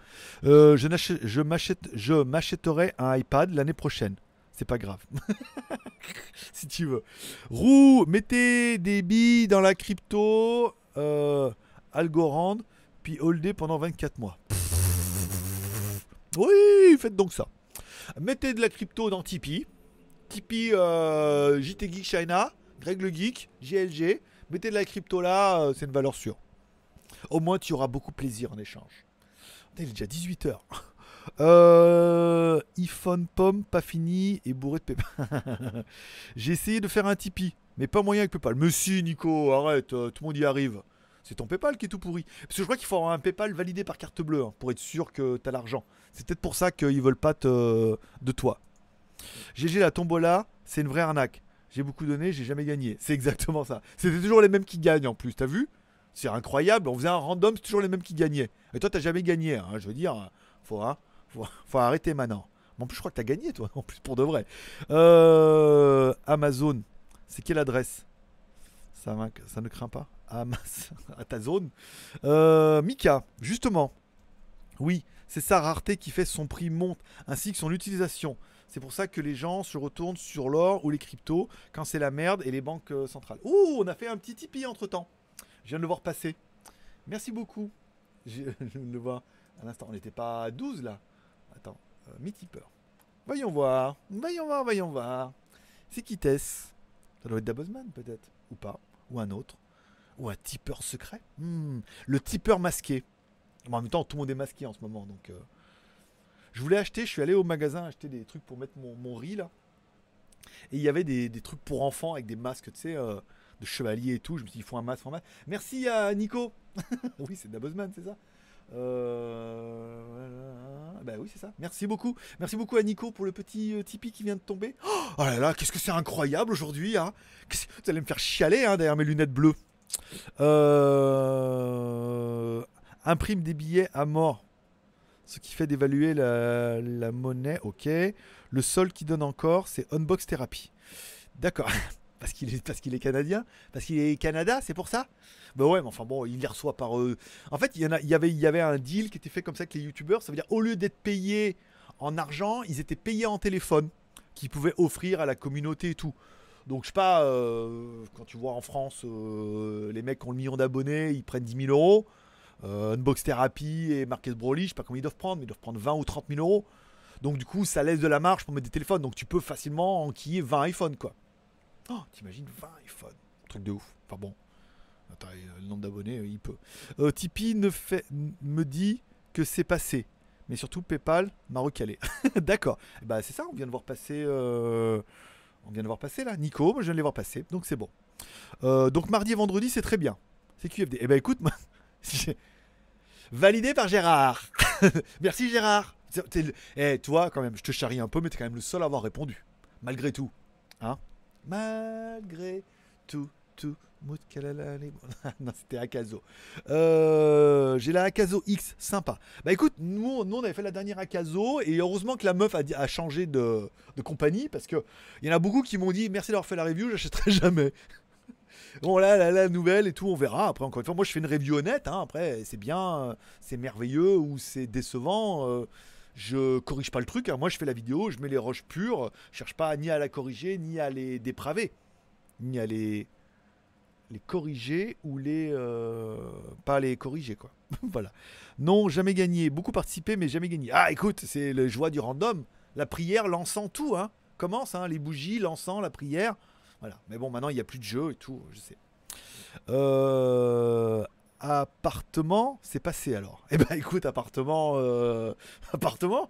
Euh, je m'achèterai un iPad l'année prochaine. C'est pas grave. [LAUGHS] si tu veux. Roux, mettez des billes dans la crypto, euh, Algorand, puis holder pendant 24 mois. Oui, faites donc ça. Mettez de la crypto dans Tipeee. Tipeee euh, JT Geek China, Greg le Geek, JLG. Mettez de la crypto là, euh, c'est une valeur sûre. Au moins, tu auras beaucoup plaisir en échange. Il est déjà 18h. [LAUGHS] Euh, iPhone pomme, pas fini et bourré de PayPal. [LAUGHS] J'ai essayé de faire un Tipeee, mais pas moyen avec PayPal. Mais si, Nico, arrête, euh, tout le monde y arrive. C'est ton PayPal qui est tout pourri. Parce que je crois qu'il faut avoir un PayPal validé par carte bleue hein, pour être sûr que tu as l'argent. C'est peut-être pour ça qu'ils veulent pas te... de toi. GG la tombola, c'est une vraie arnaque. J'ai beaucoup donné, j'ai jamais gagné. C'est exactement ça. C'était toujours les mêmes qui gagnent en plus, t'as vu? C'est incroyable. On faisait un random, c'est toujours les mêmes qui gagnaient. Et toi, t'as jamais gagné. hein. Je veux dire, faut, hein, faut, faut arrêter maintenant. Mais en plus, je crois que t'as gagné, toi, [LAUGHS] en plus, pour de vrai. Euh, Amazon, c'est quelle adresse? Ça, ne craint pas Amaz- [LAUGHS] à ta zone. Euh, Mika, justement. Oui, c'est sa rareté qui fait son prix monte, ainsi que son utilisation. C'est pour ça que les gens se retournent sur l'or ou les cryptos quand c'est la merde et les banques euh, centrales. Ouh, on a fait un petit Tipeee entre temps. Je viens de le voir passer. Merci beaucoup. [LAUGHS] Je, le vois à l'instant. On n'était pas à 12 là. Attends, euh. Voyons voir, voyons voir, voyons voir. C'est qui Tess? Ça doit être Dabosman peut-être, ou pas, ou un autre, ou un tipeur secret. Hmm, le tipeur masqué. en même temps, tout le monde est masqué en ce moment, donc. euh, Je voulais acheter, je suis allé au magasin acheter des trucs pour mettre mon, riz là. Et il y avait des, trucs pour enfants avec des masques, tu sais, euh, de chevalier et tout. Je me suis dit, il faut un masque, un masque. Merci à Nico. [LAUGHS] oui, c'est Dabosman, c'est ça? Euh. Bah oui, c'est ça. Merci beaucoup. Merci beaucoup à Nico pour le petit euh, Tipeee qui vient de tomber. Oh là là, qu'est-ce que c'est incroyable aujourd'hui. Hein Vous allez me faire chialer hein, derrière mes lunettes bleues. Euh, imprime des billets à mort. Ce qui fait d'évaluer la, la monnaie. Ok. Le seul qui donne encore, c'est Unbox Therapy. D'accord. [LAUGHS] Parce qu'il est, parce qu'il est canadien Parce qu'il est Canada, c'est pour ça? Bah ouais, mais enfin bon, il les reçoit par eux. En fait, il y, en a, il, y avait, il y avait un deal qui était fait comme ça avec les youtubeurs. Ça veut dire, au lieu d'être payés en argent, ils étaient payés en téléphone. Qu'ils pouvaient offrir à la communauté et tout. Donc, je sais pas, euh, quand tu vois en France, euh, les mecs qui ont le million d'abonnés, ils prennent 10 000 euros. Euh, Unbox Therapy et Market Broly, je sais pas combien ils doivent prendre, mais ils doivent prendre 20 ou 30 000 euros. Donc, du coup, ça laisse de la marge pour mettre des téléphones. Donc, tu peux facilement enquiller 20 iPhones, quoi. Oh, t'imagines 20 iPhones. Truc de ouf. Enfin bon. Attends, le nombre d'abonnés, euh, il peut. Euh, Tipeee ne fait, me dit que c'est passé. Mais surtout, PayPal m'a recalé. [LAUGHS] D'accord. Bah, c'est ça, on vient de voir passer. euh, On vient de voir passer là. Nico, moi je viens de les voir passer. Donc c'est bon. Donc mardi et vendredi, c'est très bien. C'est QFD. Eh ben écoute, moi, [LAUGHS] validé par Gérard. [LAUGHS] Merci Gérard. Eh, toi, quand même, je te charrie un peu, mais t'es quand même le seul à avoir répondu. Malgré tout. Hein Malgré tout, [LAUGHS] non, c'était Akazo. Euh, J'ai la Akazo X, sympa. Bah écoute, nous, nous, on avait fait la dernière Akazo et heureusement que la meuf a, changé de, de compagnie parce que il y en a beaucoup qui m'ont dit merci d'avoir fait la review, j'achèterai [LAUGHS] jamais. Bon là, là, la nouvelle et tout, on verra. Après, encore une fois, moi je fais une review honnête. hein. Après, c'est bien, c'est merveilleux ou c'est décevant. euh, je corrige pas le truc. hein. Moi, je fais la vidéo, je mets les roches pures. Je cherche pas ni à la corriger, ni à les dépraver, ni à les les corriger ou les euh, pas les corriger quoi. [LAUGHS] voilà. Non, jamais gagné. Beaucoup participé, mais jamais gagné. Ah, écoute, c'est le joie du random. La prière, l'encens, tout. Hein. Commence, hein, les bougies, l'encens, la prière. Voilà. Mais bon, maintenant, il n'y a plus de jeu et tout, je sais. Euh, appartement, c'est passé alors. Eh ben [LAUGHS] écoute, appartement... euh, appartement?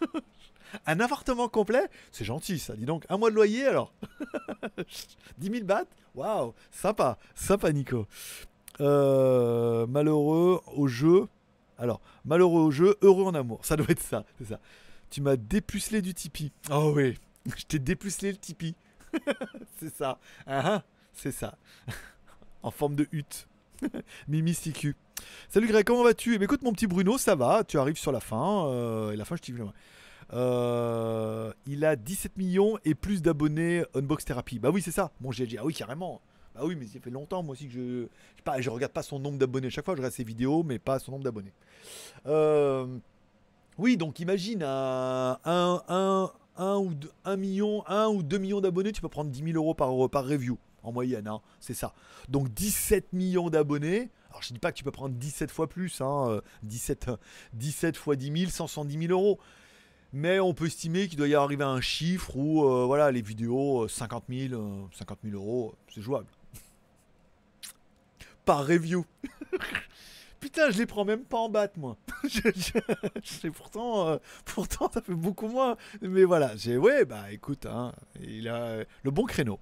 [LAUGHS] Un appartement complet C'est gentil ça, dis donc. Un mois de loyer alors [LAUGHS] 10 000 bahts Waouh, sympa, sympa Nico. Euh, malheureux au jeu. Alors, malheureux au jeu, heureux en amour. Ça doit être ça, c'est ça. Tu m'as dépucelé du Tipeee. Oh oui, je t'ai dépucelé le Tipeee. [LAUGHS] c'est ça. Ah, ah, c'est ça. [LAUGHS] en forme de hutte. Mimi Sticu. Salut Greg, comment vas-tu? Eh bien, Écoute mon petit Bruno, ça va, tu arrives sur la fin. euh, et la fin, je t'y. Euh, il a 17 millions et plus d'abonnés Unbox Therapy. Bah oui, c'est ça, mon GLG. Ah oui, carrément. Bah oui, mais ça fait longtemps, moi aussi, que je. Je, regarde pas son nombre d'abonnés. Chaque fois, je regarde ses vidéos, mais pas son nombre d'abonnés. Euh, oui, donc imagine un, un, un, un ou deux, un million, un ou 2 millions d'abonnés, tu peux prendre 10 000 euros par, review en moyenne, hein, c'est ça. Donc 17 millions d'abonnés. Alors je dis pas que tu peux prendre 17 fois plus, hein, euh, 17, euh, 17 fois 10 000, 170 000 euros. Mais on peut estimer qu'il doit y arriver à un chiffre où euh, voilà, les vidéos, euh, 50 000, euh, 50 000 euros, c'est jouable. [LAUGHS] Par review. [LAUGHS] Putain, je les prends même pas en batte, moi. [LAUGHS] pourtant, euh, pourtant, ça fait beaucoup moins. Mais voilà, j'ai, ouais, bah écoute, hein, il a le bon créneau.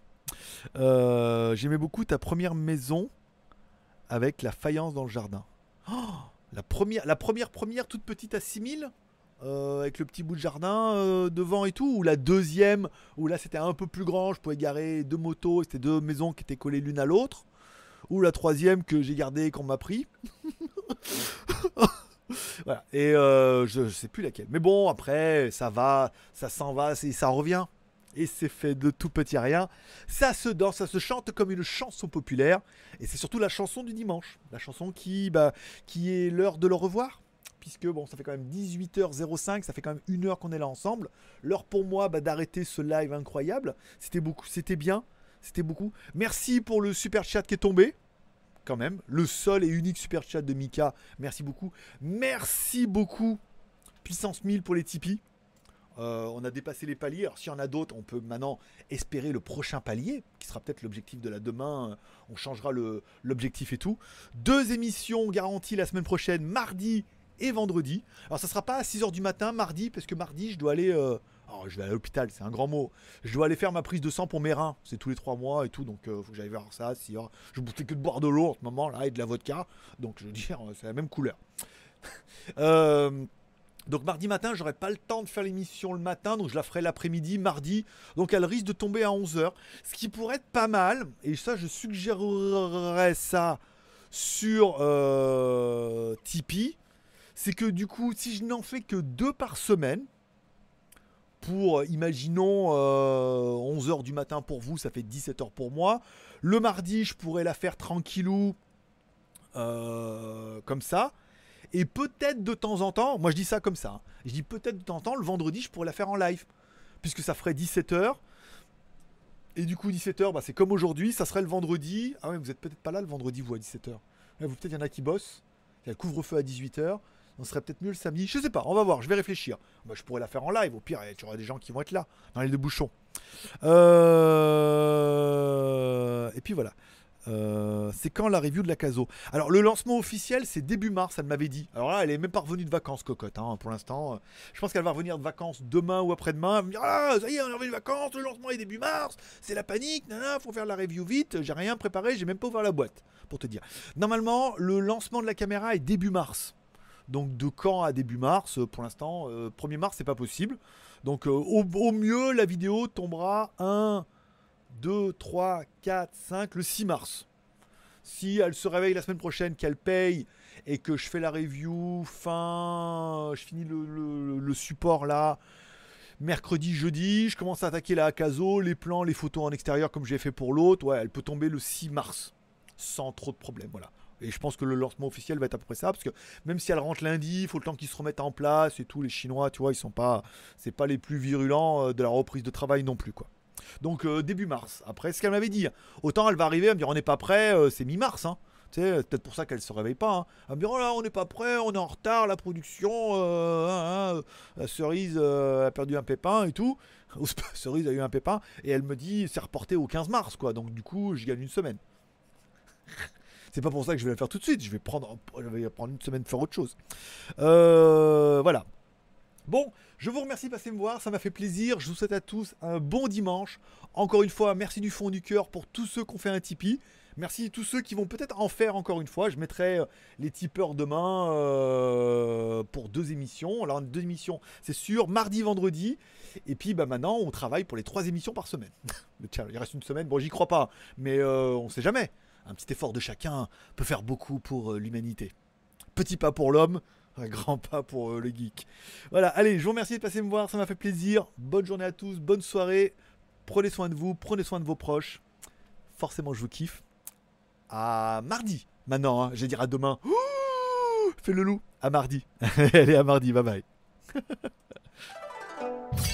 Euh, J'aimais beaucoup ta première maison avec la faïence dans le jardin. Oh, la première, la première, première toute petite à 6000 euh, avec le petit bout de jardin euh, devant et tout, ou la deuxième où là c'était un peu plus grand, je pouvais garer deux motos, c'était deux maisons qui étaient collées l'une à l'autre, ou la troisième que j'ai gardée qu'on m'a pris. [LAUGHS] voilà, et euh, je, je sais plus laquelle. Mais bon, après, ça va, ça s'en va, ça revient. Et c'est fait de tout petit rien. Ça se danse, ça se chante comme une chanson populaire. Et c'est surtout la chanson du dimanche. La chanson qui, bah, qui est l'heure de le revoir. Puisque bon, ça fait quand même 18h05, ça fait quand même une heure qu'on est là ensemble. L'heure pour moi bah, d'arrêter ce live incroyable. C'était beaucoup, c'était bien, c'était beaucoup. Merci pour le super chat qui est tombé. Quand même, le seul et unique super chat de Mika. Merci beaucoup. Merci beaucoup puissance 1000 pour les Tipeee. Euh, on a dépassé les paliers. Alors, s'il y en a d'autres, on peut maintenant espérer le prochain palier, qui sera peut-être l'objectif de la demain. On changera l'objectif et tout. Deux émissions garanties la semaine prochaine, mardi et vendredi. Alors, ça sera pas à 6h du matin, mardi, parce que mardi, je dois aller. Euh, je vais à l'hôpital, c'est un grand mot. Je dois aller faire ma prise de sang pour mes reins. C'est tous les trois mois et tout, donc il euh, faut que j'aille voir ça. Si, je ne que de boire de l'eau en ce moment, là, et de la vodka. Donc, je veux dire, c'est la même couleur. [LAUGHS] euh. Donc mardi matin, j'aurai pas le temps de faire l'émission le matin, donc je la ferai l'après-midi, mardi. Donc elle risque de tomber à 11h. Ce qui pourrait être pas mal, et ça je suggérerais ça sur euh, Tipeee, c'est que du coup, si je n'en fais que deux par semaine, pour, imaginons, 11h euh, du matin pour vous, ça fait 17h pour moi. Le mardi, je pourrais la faire tranquillou, euh, comme ça. Et peut-être de temps en temps, moi je dis ça comme ça, hein. je dis peut-être de temps en temps, le vendredi, je pourrais la faire en live. Puisque ça ferait 17h. Et du coup, 17h, bah, c'est comme aujourd'hui, ça serait le vendredi. Ah ouais, vous êtes peut-être pas là le vendredi, vous, à 17h. vous, peut-être, il y en a qui bossent. Il y a le couvre-feu à 18h. On serait peut-être mieux le samedi. Je sais pas, on va voir, je vais réfléchir. Bah, je pourrais la faire en live. Au pire, tu auras des gens qui vont être là, dans les deux bouchons. Euh... Et puis voilà. Euh, c'est quand la review de la Caso? Alors le lancement officiel c'est début mars, elle m'avait dit. Alors là elle est même pas revenue de vacances cocotte hein, pour l'instant. Je pense qu'elle va revenir de vacances demain ou après-demain. Elle va me dire ah ça y est on est revenu de vacances, le lancement est début mars, c'est la panique, il faut faire la review vite. J'ai rien préparé, j'ai même pas ouvert la boîte pour te dire. Normalement le lancement de la caméra est début mars. Donc de quand à début mars, pour l'instant, 1er euh, mars c'est pas possible. Donc euh, au, mieux la vidéo tombera un 2, 3, 4, 5, le 6 mars. Si elle se réveille la semaine prochaine, qu'elle paye et que je fais la review fin, je finis le, support là, mercredi, jeudi, je commence à attaquer la Akazo, les plans, les photos en extérieur comme j'ai fait pour l'autre, ouais, elle peut tomber le 6 mars sans trop de problèmes, voilà. Et je pense que le lancement officiel va être à peu près ça, parce que même si elle rentre lundi, il faut le temps qu'ils se remettent en place et tout. Les Chinois, tu vois, ils sont pas, c'est pas les plus virulents euh, de la reprise de travail non plus, quoi. Donc euh, début mars. Après, ce qu'elle m'avait dit. Autant elle va arriver, elle me dire on n'est pas prêt, euh, c'est mi-mars. Hein. Sais, peut-être pour ça qu'elle se réveille pas. Hein. Elle me dit oh on n'est pas prêt, on est en retard, la production, euh, hein, la cerise a perdu un pépin et tout. [LAUGHS] [LAUGHS] cerise a eu un pépin et elle me dit c'est reporté au 15 mars quoi. Donc du coup, je gagne une semaine. C'est pas pour ça que je vais la faire tout de suite. Je vais prendre, une semaine pour faire autre chose. voilà. Bon, je vous remercie de passer me voir, ça m'a fait plaisir. Je vous souhaite à tous un bon dimanche. Encore une fois, merci du fond du cœur pour tous ceux qui ont fait un Tipeee. Merci à tous ceux qui vont peut-être en faire encore une fois. Je mettrai euh, les tipeurs demain euh, pour deux émissions. Alors, deux émissions, c'est sûr, mardi, vendredi. Et puis bah, maintenant, on travaille pour les trois émissions par semaine. [LAUGHS] Tiens, il reste une semaine. Bon, j'y crois pas, mais euh, on sait jamais. Un petit effort de chacun peut faire beaucoup pour l'humanité. Petit pas pour l'homme, [LAUGHS] un grand pas pour euh, le geek. Voilà, allez, je vous remercie de passer me voir, ça m'a fait plaisir. Bonne journée à tous, bonne soirée. Prenez soin de vous, prenez soin de vos proches. Forcément, je vous kiffe. À mardi, maintenant, hein, je vais à demain. fais le loup, à mardi. [LAUGHS] allez, à mardi, bye bye. [LAUGHS]